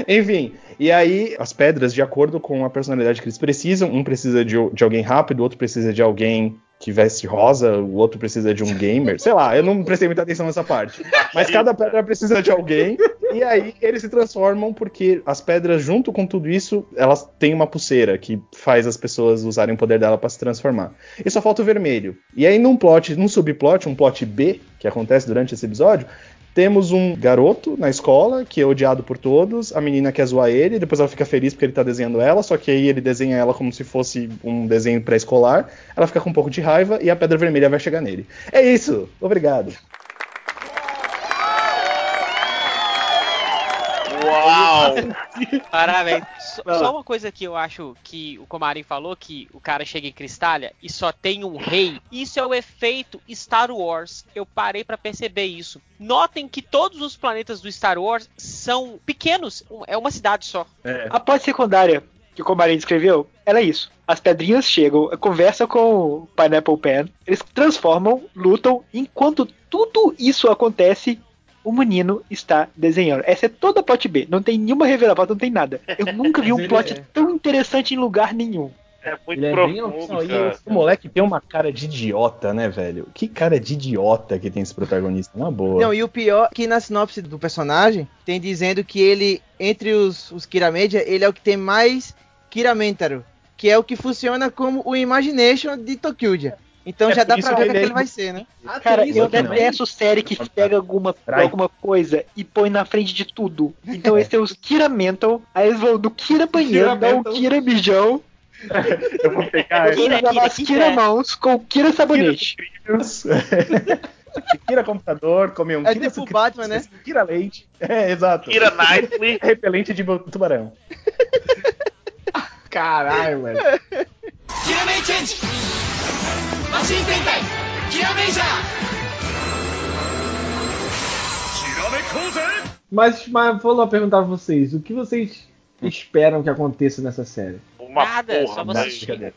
Enfim, e aí as pedras, de acordo com a personalidade que eles precisam, um precisa de, de alguém rápido, o outro precisa de alguém que veste rosa, o outro precisa de um (laughs) gamer. Sei lá, eu não prestei muita atenção nessa parte. Mas cada pedra precisa de alguém, e aí eles se transformam porque as pedras, junto com tudo isso, elas têm uma pulseira que faz as pessoas usarem o poder dela pra se transformar. E só falta o vermelho. E aí, num plot, num subplot, um plot B, que acontece durante esse episódio, temos um garoto na escola que é odiado por todos, a menina quer zoar ele, depois ela fica feliz porque ele tá desenhando ela, só que aí ele desenha ela como se fosse um desenho pré-escolar, ela fica com um pouco de raiva e a pedra vermelha vai chegar nele. É isso, obrigado. Uau! (laughs) Parabéns. Só, só uma coisa que eu acho que o Comarim falou, que o cara chega em Cristália e só tem um rei. Isso é o efeito Star Wars. Eu parei pra perceber isso. Notem que todos os planetas do Star Wars são pequenos. É uma cidade só. A plot secundária que o Comarim descreveu, ela é isso. As pedrinhas chegam, conversa com o Pineapple Pen, eles transformam, lutam, enquanto tudo isso acontece, o menino está desenhando. Essa é toda a plot B, não tem nenhuma reviravolta, não tem nada. Eu (laughs) nunca vi um plot é- tão interessante em lugar nenhum. É muito é bem profundo, e cara. O moleque tem uma cara de idiota, né, velho? Que cara de idiota que tem esse protagonista, na boa. Não, e o pior que na sinopse do personagem tem dizendo que ele, entre os, os Kiramedia, ele é o que tem mais Kiramentaro, que é o que funciona como o Imagination de Tokyuja. Então é, já dá pra ver o é é que ele vai ser, né? Ah, Cara, eu né? detesto série que pega alguma, alguma coisa e põe na frente de tudo. Então esse é os Kira Mental, aí eles vão do Kira Banheiro ao Kira Bijão. eu vou pegar... (laughs) Kira, Kira, Kira, Mãos com Kira Sabonete. (laughs) Kira computador, comer um. É Kira tipo Batman, né? Kira leite. É, exato. Kira Nightly. (laughs) Repelente de tubarão. Caralho, velho. Kira Maintenance! マシン展開キラメイジャー Mas, mas vou lá perguntar pra vocês, o que vocês esperam que aconteça nessa série? Uma Nada, porra, só você mas- assistir.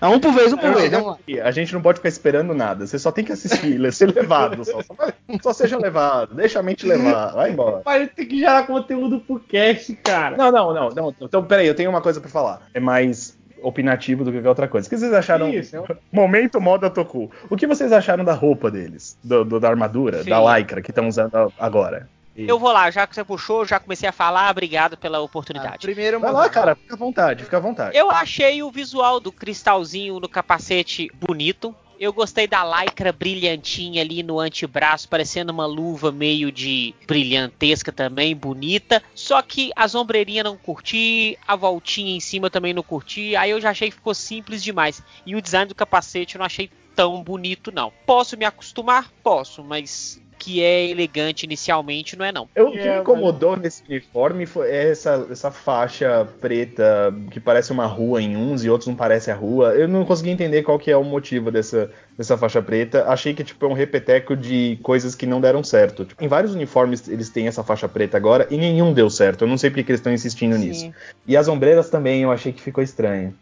Ah, um por vez, um por Não, vez. Vamos lá. A gente não pode ficar esperando nada. Você só tem que assistir, (laughs) ser levado. Só, só, vai- só seja levado. Deixa a mente levar. Vai embora. Mas tem que gerar conteúdo pro cast, cara. Não, não, não, não. Então, peraí, eu tenho uma coisa pra falar. É mais opinativo do que qualquer outra coisa. O que vocês acharam? Isso, (laughs) Momento moda Toku. O que vocês acharam da roupa deles? Do, do- da armadura, Feia. da lycra que estão usando agora? Eu vou lá, já que você puxou, já comecei a falar, obrigado pela Ah, oportunidade. primeiro, Vai lá, cara, fica à vontade, fica à vontade. Eu achei o visual do cristalzinho no capacete bonito. Eu gostei da lycra brilhantinha ali no antebraço, parecendo uma luva meio de brilhantesca também, bonita. Só que as ombreirinhas não curti, a voltinha em cima também não curti. Aí eu já achei que ficou simples demais. E o design do capacete eu não achei tão bonito, não. Posso me acostumar? Posso, mas que é elegante inicialmente não é não. Eu, o que É, me incomodou nesse uniforme foi essa, essa faixa preta que parece uma rua em uns e outros não parece a rua. Eu não consegui entender qual que é o motivo dessa, dessa faixa preta. Achei que tipo, é um repeteco de coisas que não deram certo. Tipo, em vários uniformes eles têm essa faixa preta agora e nenhum deu certo. Eu não sei porque que eles estão insistindo nisso. Sim. E as ombreiras também eu achei que ficou estranho.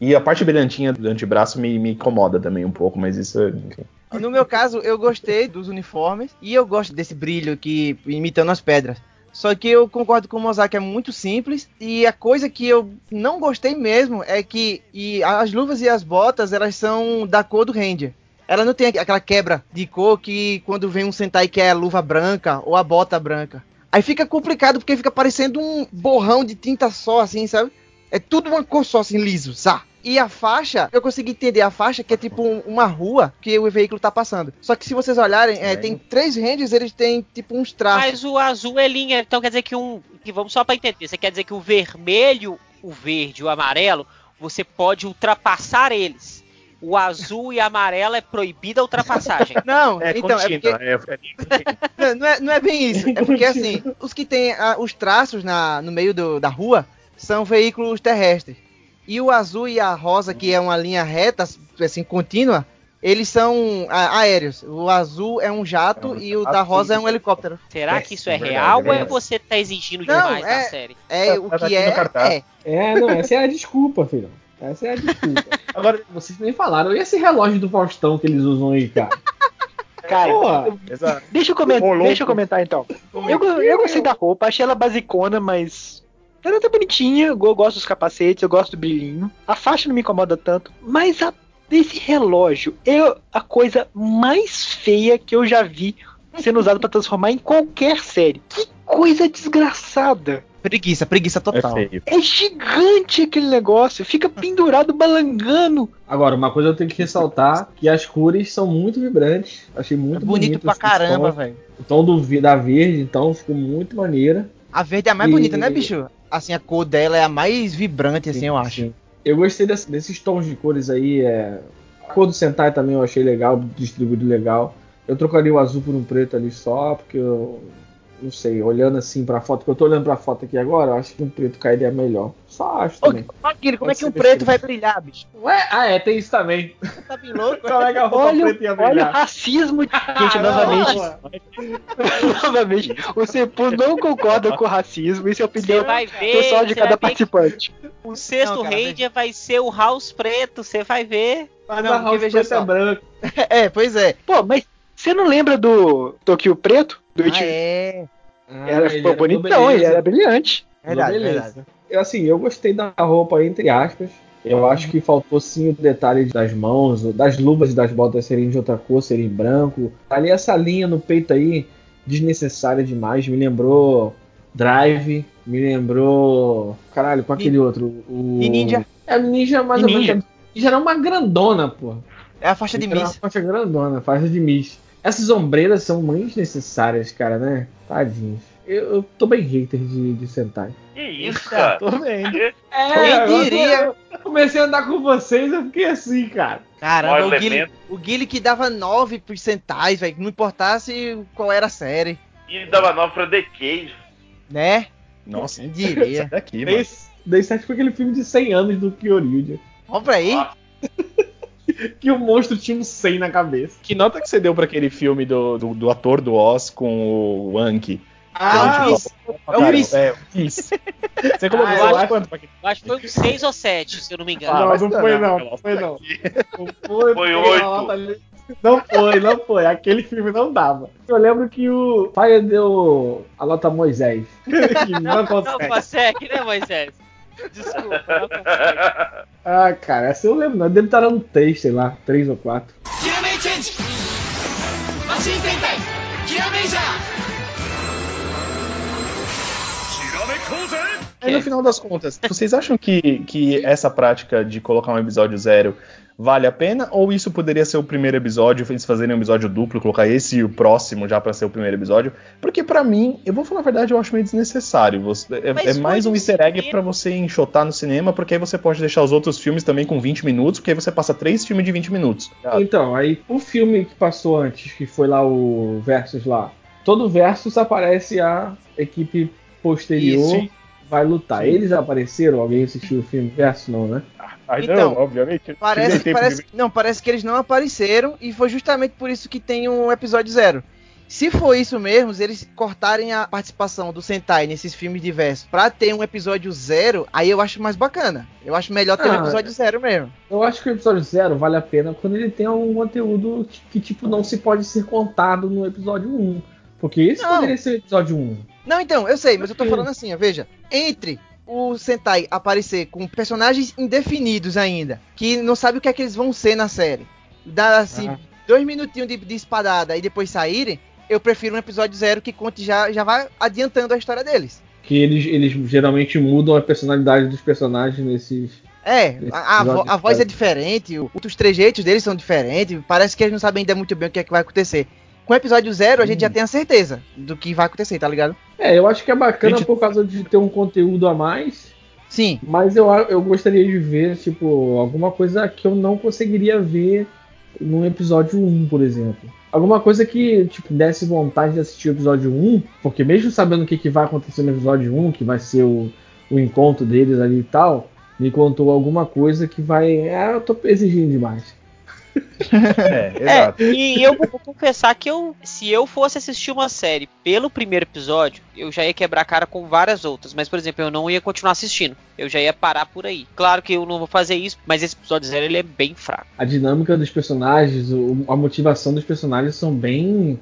E a parte brilhantinha do antebraço me, me incomoda também um pouco, mas isso. No meu caso, eu gostei dos uniformes e eu gosto desse brilho que imitando as pedras. Só que eu concordo com o Mozart é muito simples e a coisa que eu não gostei mesmo é que as luvas e as botas elas são da cor do Ranger. ela não tem aquela quebra de cor que quando vem um Sentai que é a luva branca ou a bota branca. Aí fica complicado porque fica parecendo um borrão de tinta só, assim, sabe? É tudo uma cor só, assim, liso, sá. E a faixa, eu consegui entender a faixa que é tipo um- uma rua que o veículo tá passando. Só que se vocês olharem, é, tem três ranges, eles têm tipo uns traços. Mas o azul é linha, então quer dizer que um. Que vamos só pra entender. Você quer dizer que o vermelho, o verde e o amarelo, você pode ultrapassar eles. O azul e amarelo é proibida a ultrapassagem. (laughs) Não, É então, é contínua, porque. é, é- (laughs) Não, não é, não é bem isso. É porque assim, os que têm ah, os traços na, no meio do- da rua são veículos terrestres. E o azul e a rosa, que é uma linha reta, assim, contínua, eles são ah, aéreos. O azul é um jato É um e o da rosa é um helicóptero. Será que isso é verdade, real é ou é você tá exigindo Não, demais da é- série? É, Tá- o tá que aqui é, no cartaz. é. É, não, essa é a desculpa, filhão. Essa é a desculpa. (laughs) Agora, vocês nem falaram. E esse relógio do Faustão que eles usam aí, cara? (laughs) Cara, deixa eu, comentar, deixa eu comentar então. Eu, eu gostei da roupa, achei ela basicona, mas. Ela tá bonitinha, eu gosto dos capacetes, eu gosto do brilhinho. A faixa não me incomoda tanto, mas a, esse relógio é a coisa mais feia que eu já vi sendo usado pra transformar em qualquer série. Que coisa desgraçada! Preguiça, preguiça É total. feio. É gigante aquele negócio, fica pendurado balangando. Agora, uma coisa eu tenho que ressaltar que as cores são muito vibrantes. Achei É muito bonito bonito pra caramba, velho. O tom do, da verde, então, ficou muito maneira. A verde é a mais E- bonita, né, bicho? Assim, a cor dela é a mais vibrante, assim, eu acho. Sim. Eu gostei desse- desses tons de cores aí. É... A cor do Sentai também eu achei legal, distribuído legal. Eu trocaria o azul por um preto ali só, porque eu não sei, olhando assim pra foto, que eu tô olhando pra foto aqui agora, eu acho que um preto cairia melhor. Só acho Ô, também. Guilherme, como é que um preto vai brilhar, bicho? Ué, ah, é, tem isso também. Tá bem louco? (laughs) Como é que a roupa Olha, preta ia olha o brilhar? racismo. Gente, Ah, novamente, não, novamente, (laughs) o Sepu não concorda com o racismo, isso é a Você opinião vai ver. pessoal de você cada ver que participante. O sexto Não, cara, Ranger vai ser o House Preto, você vai ver. Mas Não, a house só. é branca. (laughs) É, pois é. Pô, mas você não lembra do Tokyo Preto? Do Ah, é. Era Ah, ele pô, era bonitão, ele era brilhante. Verdade, Beleza. verdade. Eu, assim, eu gostei da roupa, entre aspas. Eu acho que faltou sim o detalhe das mãos, das luvas e das botas serem de outra cor, serem branco. Ali essa linha no peito aí, desnecessária demais. Me lembrou Drive, me lembrou. Caralho, com aquele outro. O... E Ninja? É, Ninja mais E ou menos. Ninja. Ninja era uma grandona, pô. É a faixa de Era uma Miss. faixa grandona, faixa de Miss. Essas ombreiras são muito desnecessárias, cara, né? Tadinhos. Eu, eu tô bem hater de, de Sentai. Que isso, cara? Tô vendo. Quem É, eu- diria? Eu comecei a andar com vocês, eu fiquei assim, cara. Caramba, o Guilherme, elemento. o Guilherme que dava 9 porcentais, velho. Não importasse qual era a série, E ele dava nova pra The Cage. né? Nossa, Quem diria? sai (laughs) daqui, mano. Dei, dei certo com aquele filme de 100 anos do Kyoryuja. Ó pra aí. Nossa. (laughs) Que o monstro tinha um 100 na cabeça. Que nota que você deu pra aquele filme do, do, do ator do Oz com o Anki? Ah, é um Chris. tipo- É o Chris. É, o Chris. Você colocou Ah, eu acha acho- quanto Eu acho que foi um 6 ou 7, se eu não me engano. Ah, não, mas não não, foi não, não, não, não foi não. Não foi, Foi peguei oito. a nota ali. Não foi, não foi. Aquele filme não dava. Eu lembro que o pai deu a nota Moisés. que (laughs) não Não consegue. consegue, né, Moisés? (laughs) Desculpa, não. (laughs) Ah, cara, essa eu lembro. Não. Deve estar no 3, sei lá, 3 ou 4. Aí no final das contas, vocês acham que, que essa prática de colocar um episódio zero vale a pena? Ou isso poderia ser o primeiro episódio, eles fazerem um episódio duplo, colocar esse e o próximo já pra ser o primeiro episódio? Porque pra mim, eu vou falar a verdade, eu acho meio desnecessário. Você- é, é mais um easter egg pra você enxotar no cinema, porque aí você pode deixar os outros filmes também com 20 minutos, porque aí você passa três filmes de 20 minutos. Então, aí o filme que passou antes, que foi lá o Versus lá, todo Versus aparece a equipe posterior Isso. Vai lutar. Eles apareceram? Alguém assistiu o filme Versus? Não, né? Aí Então, não, obviamente. Parece, parece, de- não, parece que eles não apareceram e foi justamente por isso que tem um episódio zero. Se for isso mesmo, eles cortarem a participação do Sentai nesses filmes diversos pra ter um episódio zero, aí eu acho mais bacana. Eu acho melhor ter um Ah, episódio zero mesmo. Eu acho que o episódio zero vale a pena quando ele tem um conteúdo que, que, tipo, não se pode ser contado no episódio 1. Porque esse Não. poderia ser o episódio 1. Não, então, eu sei, mas eu tô Sim. falando assim, ó, veja. Entre o Sentai aparecer com personagens indefinidos ainda, que não sabe o que é que eles vão ser na série. Dá assim, Ah. dois minutinhos de, de espadada e depois saírem, eu prefiro um episódio zero que conte já, já vai adiantando a história deles. Que eles, eles geralmente mudam a personalidade dos personagens nesses. É, a, vo- a voz é diferente, os trejeitos deles são diferentes, parece que eles não sabem ainda muito bem o que é que vai acontecer. Com o episódio zero, a gente já tem a certeza do que vai acontecer, tá ligado? É, eu acho que é bacana Gente- por causa de ter um conteúdo a mais. Sim. Mas eu, eu gostaria de ver, tipo, alguma coisa que eu não conseguiria ver num episódio 1, por exemplo. Alguma coisa que, tipo, desse vontade de assistir o episódio 1, porque mesmo sabendo o que, que vai acontecer no episódio 1, que vai ser o, o encontro deles ali e tal, me contou alguma coisa que vai. Ah, eu tô exigindo demais. (laughs) É, É, exato. e eu vou confessar que eu, se eu fosse assistir uma série pelo primeiro episódio, eu já ia quebrar a cara com várias outras. Mas, por exemplo, eu não ia continuar assistindo. Eu já ia parar por aí. Claro que eu não vou fazer isso, mas esse episódio zero ele é bem fraco. A dinâmica dos personagens, o- a motivação dos personagens são bem.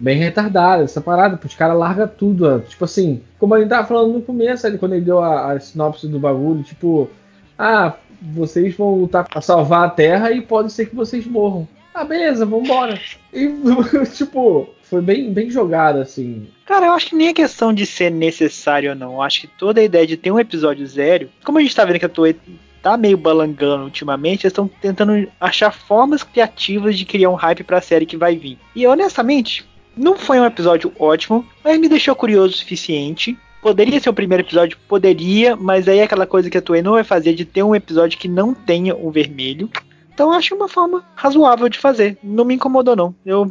Bem retardadas, essa parada, os caras largam tudo. Tipo assim, como ele tava falando no começo, ali, quando ele deu a, a sinopse do bagulho, tipo, ah, vocês vão lutar pra salvar a Terra e pode ser que vocês morram. Ah, beleza, vambora. E, (laughs) tipo, foi bem, bem jogado, assim. Cara, eu acho que nem é questão de ser necessário ou não. Eu acho que toda a ideia de ter um episódio zero, como a gente tá vendo que a Toei tá meio balangando ultimamente, eles estão tentando achar formas criativas de criar um hype pra série que vai vir. E honestamente, não foi um episódio ótimo, mas me deixou curioso o suficiente. Poderia ser o primeiro episódio? Poderia, mas aí é aquela coisa que a Toei não vai fazer de ter um episódio que não tenha o vermelho. Então acho uma forma razoável de fazer. Não me incomodou, não. Eu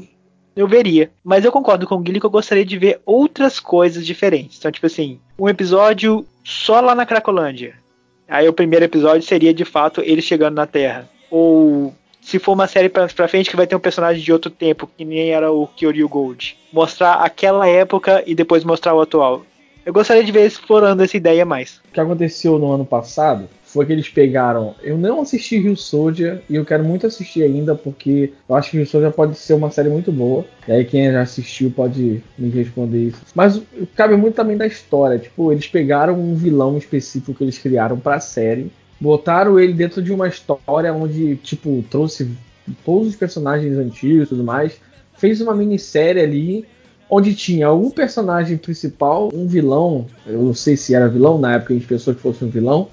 eu veria. Mas eu concordo com o Guilherme que eu gostaria de ver outras coisas diferentes. Então, tipo assim, um episódio só lá na Cracolândia. Aí o primeiro episódio seria de fato ele chegando na Terra. Ou se for uma série pra, pra frente que vai ter um personagem de outro tempo, que nem era o Kyoryu Gold. Mostrar aquela época e depois mostrar o atual. Eu gostaria de ver explorando essa ideia mais. O que aconteceu no ano passado foi que eles pegaram. Eu não assisti Rio Soldier e eu quero muito assistir ainda, porque eu acho que Rio Soldier pode ser uma série muito boa. E aí quem já assistiu pode me responder isso. Mas cabe muito também da história. Tipo, eles pegaram um vilão específico que eles criaram pra série, botaram ele dentro de uma história onde, tipo, trouxe todos os personagens antigos e tudo mais. Fez uma minissérie ali onde tinha um personagem principal, um vilão, eu não sei se era vilão, na época a gente pensou que fosse um vilão,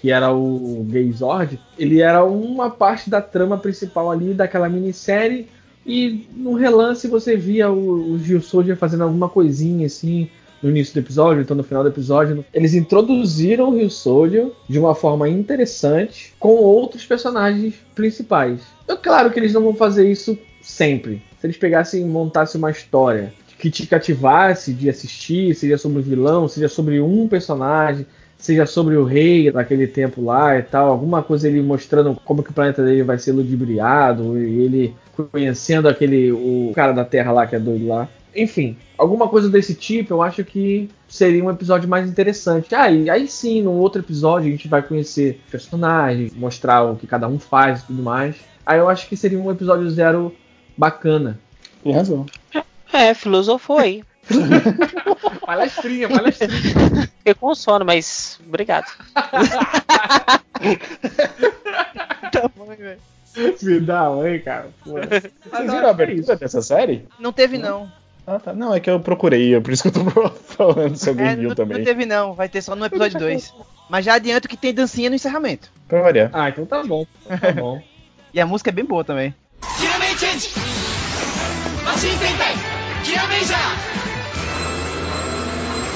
que era o Gayzord, ele era uma parte da trama principal ali daquela minissérie, e no relance você via o, o Gil Soldier fazendo alguma coisinha assim no início do episódio, então no final do episódio. Eles introduziram o Rio Soldier de uma forma interessante com outros personagens principais. É claro que eles não vão fazer isso sempre. Se eles pegassem e montassem uma história que te cativasse de assistir, seja sobre o vilão, seja sobre um personagem, seja sobre o rei naquele tempo lá e tal, alguma coisa ele mostrando como que o planeta dele vai ser ludibriado, e ele conhecendo aquele o cara da Terra lá que é doido lá. Enfim, alguma coisa desse tipo, eu acho que seria um episódio mais interessante. Ah, e aí sim, no outro episódio a gente vai conhecer personagens, mostrar o que cada um faz e tudo mais. Aí eu acho que seria um episódio zero bacana. Tem razão. É, filosofou aí. (laughs) palestrinha, palestrinha. Fiquei com sono, mas obrigado. (laughs) Me dá mãe, cara. Pô. Vocês viram a abertura dessa série? Não teve, não. Ah, tá. Não, é que eu procurei, é por isso que eu tô (laughs) falando se alguém É, viu não, também. não teve, não. Vai ter só no episódio 2. Mas já adianto que tem dancinha no encerramento. Pra variar. Ah, então tá bom. Tá bom. E a música é bem boa também. キラメイチェンジマ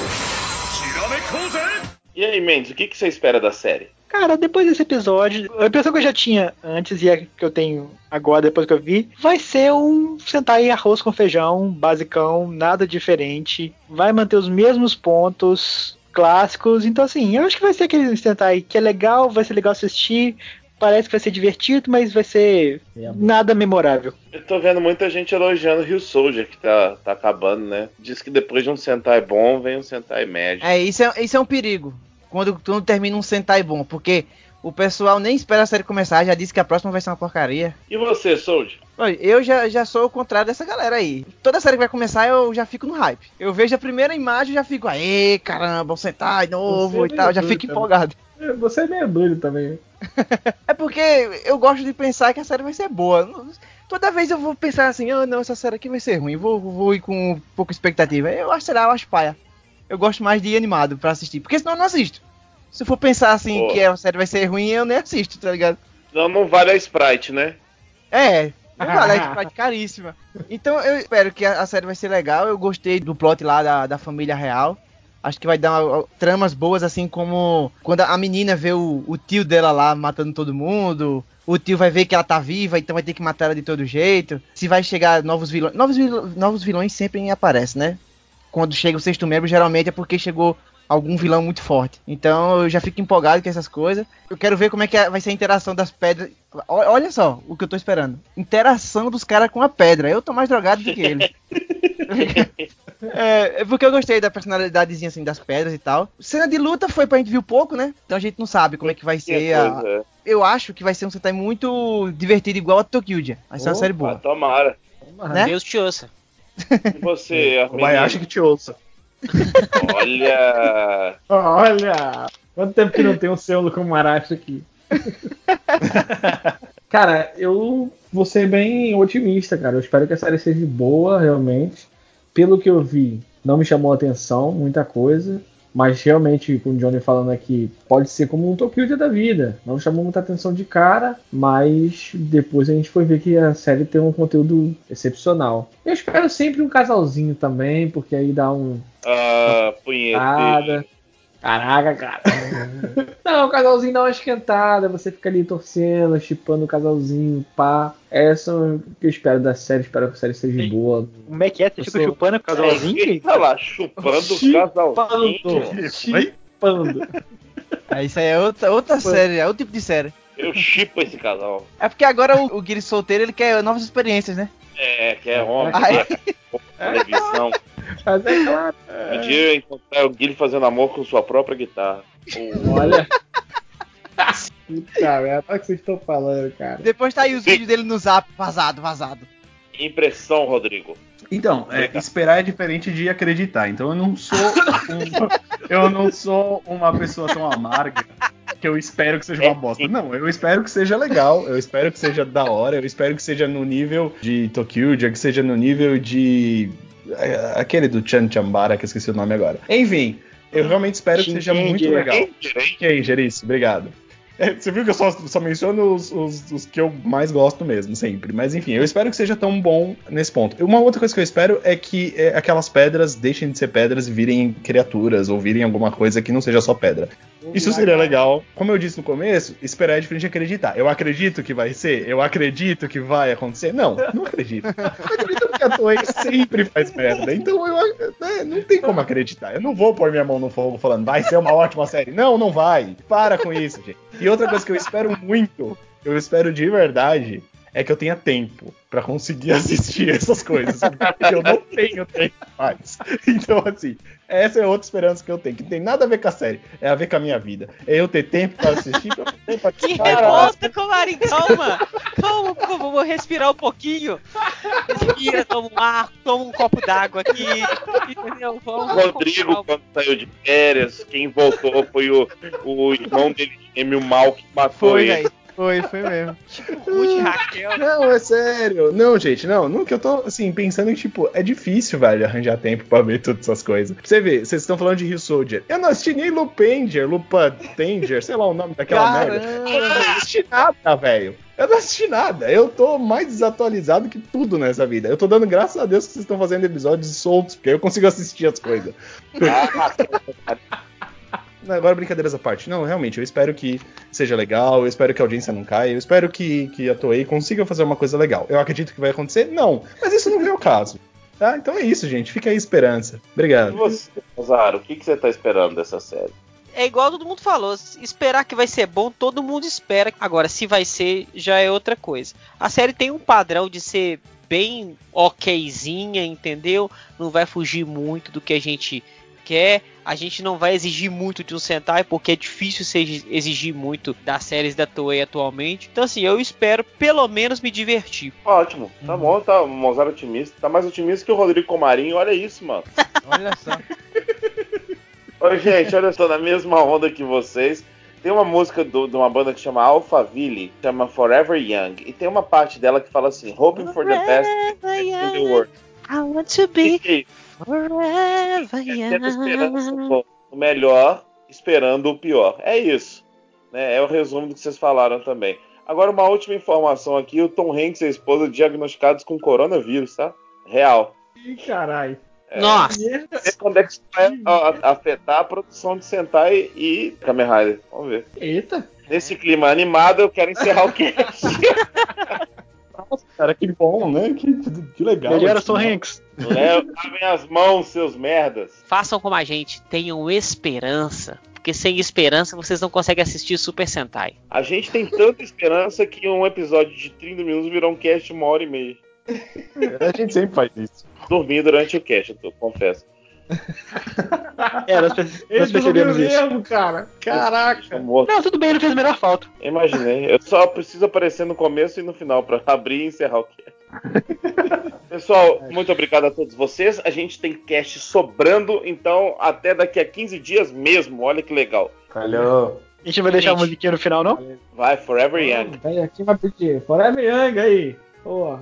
シン戦隊キラメイジャー E aí, Mendes, o que, que você espera da série? Cara, depois desse episódio, a impressão que eu já tinha antes e a que eu tenho agora, depois que eu vi, vai ser um sentar aí arroz com feijão, basicão, nada diferente. Vai manter os mesmos pontos clássicos. Então, assim, eu acho que vai ser aquele Sentai que é legal, vai ser legal assistir. Parece que vai ser divertido, mas vai ser nada memorável. Eu tô vendo muita gente elogiando o Rio Soldier, que tá, tá acabando, né? Diz que depois de um Sentai bom, vem um Sentai médio. É, isso é, isso é um perigo. Quando, quando termina um Sentai bom. Porque o pessoal nem espera a série começar, já disse que a próxima vai ser uma porcaria. E você, Soldier? Olha, Eu já, já sou o contrário dessa galera aí. Toda série que vai começar eu já fico no hype. Eu vejo a primeira imagem e já fico, aê, caramba, um Sentai novo Você é e tal. Já fico cara. empolgado. Você é meio doido também. (laughs) É porque eu gosto de pensar que a série vai ser boa. toda vez eu vou pensar assim, oh, não, essa série aqui vai ser ruim, vou, vou ir com pouca expectativa. Eu acho, será, eu acho paia. Eu gosto mais de animado pra assistir, porque senão eu não assisto. Se eu for pensar assim Pô. que a série vai ser ruim, eu nem assisto, tá ligado? Não, não vale a Sprite, né? É, não (laughs) vale, é Sprite caríssima. Então eu espero que a, a série vai ser legal. Eu gostei do plot lá da, da família real. Acho que vai dar uma- tramas boas, assim como quando a menina vê o, o tio dela lá matando todo mundo. O tio vai ver que ela tá viva, então vai ter que matar ela de todo jeito. Se vai chegar novos vilões. Novos, vil- novos vilões sempre aparecem, né? Quando chega o sexto membro, geralmente é porque chegou algum vilão muito forte. Então eu já fico empolgado com essas coisas. Eu quero ver como é que é- vai ser a interação das pedras. O- Olha só o que eu tô esperando. Interação dos caras com a pedra. Eu tô mais drogado do que eles. (laughs) É, é porque eu gostei da personalidadezinha assim das pedras e tal. Cena de luta foi pra gente ver um pouco, né? Então a gente não sabe como é que vai ser a... É. Eu acho que vai ser um Sentai muito divertido, igual a Tokyo Vai ser uma série Ah, boa. tomara. Né? Deus te ouça. E você, (laughs) O Arminio? Bayashi que te ouça. Olha. Olha! Quanto tempo que não tem um selo como Arashi aqui? (laughs) cara, eu vou ser bem otimista, cara. Eu espero que a série seja boa, realmente. Pelo que eu vi, não me chamou a atenção muita coisa. Mas realmente, com o Johnny falando aqui, pode ser como um Tokyo da vida. Não chamou muita atenção de cara, mas depois a gente foi ver que a série tem um conteúdo excepcional. Eu espero sempre um casalzinho também, porque aí dá um, Ah, punheteiro. Nada. Caraca, cara. (laughs) Não, o casalzinho dá uma esquentada, você fica ali torcendo, chipando o casalzinho, pá. Essa é o que eu espero da série, espero que a série seja boa. Como é que é? Você fica sou- chupando o casalzinho? Quem tá lá chupando o casalzinho? Chipando. Chipando. É, (laughs) isso aí é outra, outra série, é outro tipo de série. Eu chipo esse casal. É porque agora o, o Guiri solteiro ele quer novas experiências, né? É, que é homem, Ai. vaca, televisão. Mas é claro. Um dia eu encontrar o Guilherme fazendo amor com sua própria guitarra. Olha. Puta merda, olha o que vocês estão falando, cara. Depois tá aí os vídeos dele no zap, vazado, vazado. Impressão, Rodrigo. Então, é, esperar é diferente de acreditar. Então eu não sou (laughs) um- eu não sou uma pessoa tão amarga que eu espero que seja uma bosta. Não, eu espero que seja legal, eu espero que seja da hora, eu espero que seja no nível de Tokyo, que seja no nível de é, aquele do Chan Chambara, que eu esqueci o nome agora. Enfim, eu realmente espero que seja muito legal. Ranger, isso, obrigado. É, Você viu que eu só, só menciono os, os- os que eu mais gosto mesmo, sempre. Mas enfim, eu espero que seja tão bom nesse ponto. Uma outra coisa que eu espero é que é, aquelas pedras deixem de ser pedras e virem criaturas, ou virem alguma coisa que não seja só pedra. Isso seria legal. Como eu disse no começo, esperar é diferente de acreditar. Eu acredito que vai ser? Eu acredito que vai acontecer? Não, não acredito. (laughs) Eu acredito que a Toei sempre faz merda. Então eu né, não tem como acreditar. Eu não vou pôr minha mão no fogo falando, vai ser uma ótima série. Não, não vai. Para com isso, gente. E outra coisa que eu espero muito, eu espero de verdade, é que eu tenha tempo pra conseguir (laughs) assistir essas coisas. Eu não tenho tempo mais. Então, assim, essa é outra esperança que eu tenho, que não tem nada a ver com a série, é a ver com a minha vida. É eu ter tempo pra assistir, pra eu ter tempo pra Que revolta, Comarim, calma! Calma, favor, vou respirar um pouquinho. Respira, toma um ar, toma um copo d'água aqui. Entendeu? O Vamos Rodrigo, com calma. quando saiu de férias, quem voltou foi o, o irmão dele, Emil Mal, que matou Foi, ele. velho. Foi, foi mesmo. (laughs) Ruth Raquel. Não, é sério. Não, gente, não. Que eu tô, assim, pensando em, tipo, é difícil, velho, arranjar tempo pra ver todas essas coisas. Pra você ver, vocês estão falando de Rio Soldier. Eu não assisti nem Lupanger, Lupanger, sei lá o nome daquela merda. Eu não assisti nada, velho. Eu não assisti nada. Eu tô mais desatualizado que tudo nessa vida. Eu tô dando graças a Deus que vocês estão fazendo episódios soltos, porque eu consigo assistir as coisas. Ah, Agora, brincadeiras à parte. Não, realmente, eu espero que seja legal, eu espero que a audiência não caia, eu espero que, que a Toei consiga fazer uma coisa legal. Eu acredito que vai acontecer? Não. Mas isso não é o caso. Tá? Então é isso, gente. Fica aí a esperança. e Obrigado. você, Zaro, o que, que você tá esperando dessa série? É igual todo mundo falou, esperar que vai ser bom, todo mundo espera. Agora, se vai ser, já é outra coisa. A série tem um padrão de ser bem okzinha, entendeu? Não vai fugir muito do que a gente quer. A gente não vai exigir muito de um Sentai, porque é difícil se exigir muito das séries da Toei atualmente. Então, assim, eu espero pelo menos me divertir. Ótimo, tá bom, tá. O Mozart otimista. Tá mais otimista que o Rodrigo Comarinho, olha isso, mano. (laughs) Olha só. (laughs) Oi, gente, olha só, na mesma onda que vocês. Tem uma música do- de uma banda que chama Alphaville, chama Forever Young, e tem uma parte dela que fala assim: Hoping for the best in the world. I want to be é Tendo esperança no melhor, esperando o pior. É isso. Né? É o resumo do que vocês falaram também. Agora, uma última informação aqui: o Tom Hanks e a esposa diagnosticados com coronavírus, tá? Real. Ih, caralho. Nossa, Ver quando é que isso vai afetar a produção de Sentai e Kamen Rider. Vamos ver. Eita. Nesse clima animado, eu quero encerrar o cast. (laughs) Nossa, cara, que bom, né? Que, que legal. Isso, Tom né? Hanks. Lavem as mãos, seus merdas. façam como a gente, tenham esperança. Porque sem esperança vocês não conseguem assistir Super Sentai. A gente tem tanta esperança que um episódio de 30 minutos virou um cast de uma hora e meia. A gente sempre faz isso. Dormi durante o cast, eu tô- confesso. É, nós, nós percebemos isso. mesmo, cara. Caraca. Não, tudo bem, não fez a menor falta. Imaginei. Eu só preciso aparecer no começo e no final pra abrir e encerrar o cast. (laughs) Pessoal, muito obrigado a todos vocês. A gente tem cast sobrando, então até daqui a 15 dias mesmo. Olha que legal. Valeu. A gente vai deixar a Gente. musiquinha no final, não? Vai, Forever Young. Aqui vai pedir. Forever Young aí. Porra.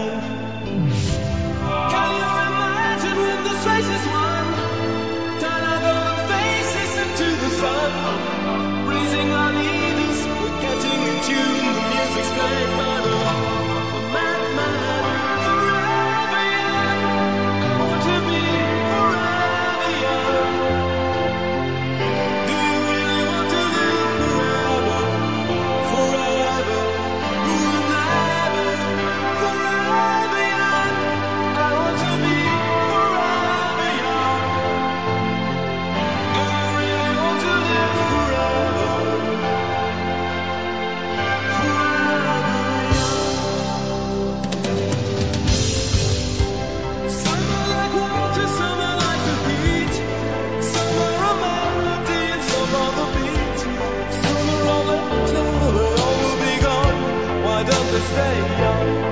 The music's played by the the they stay young?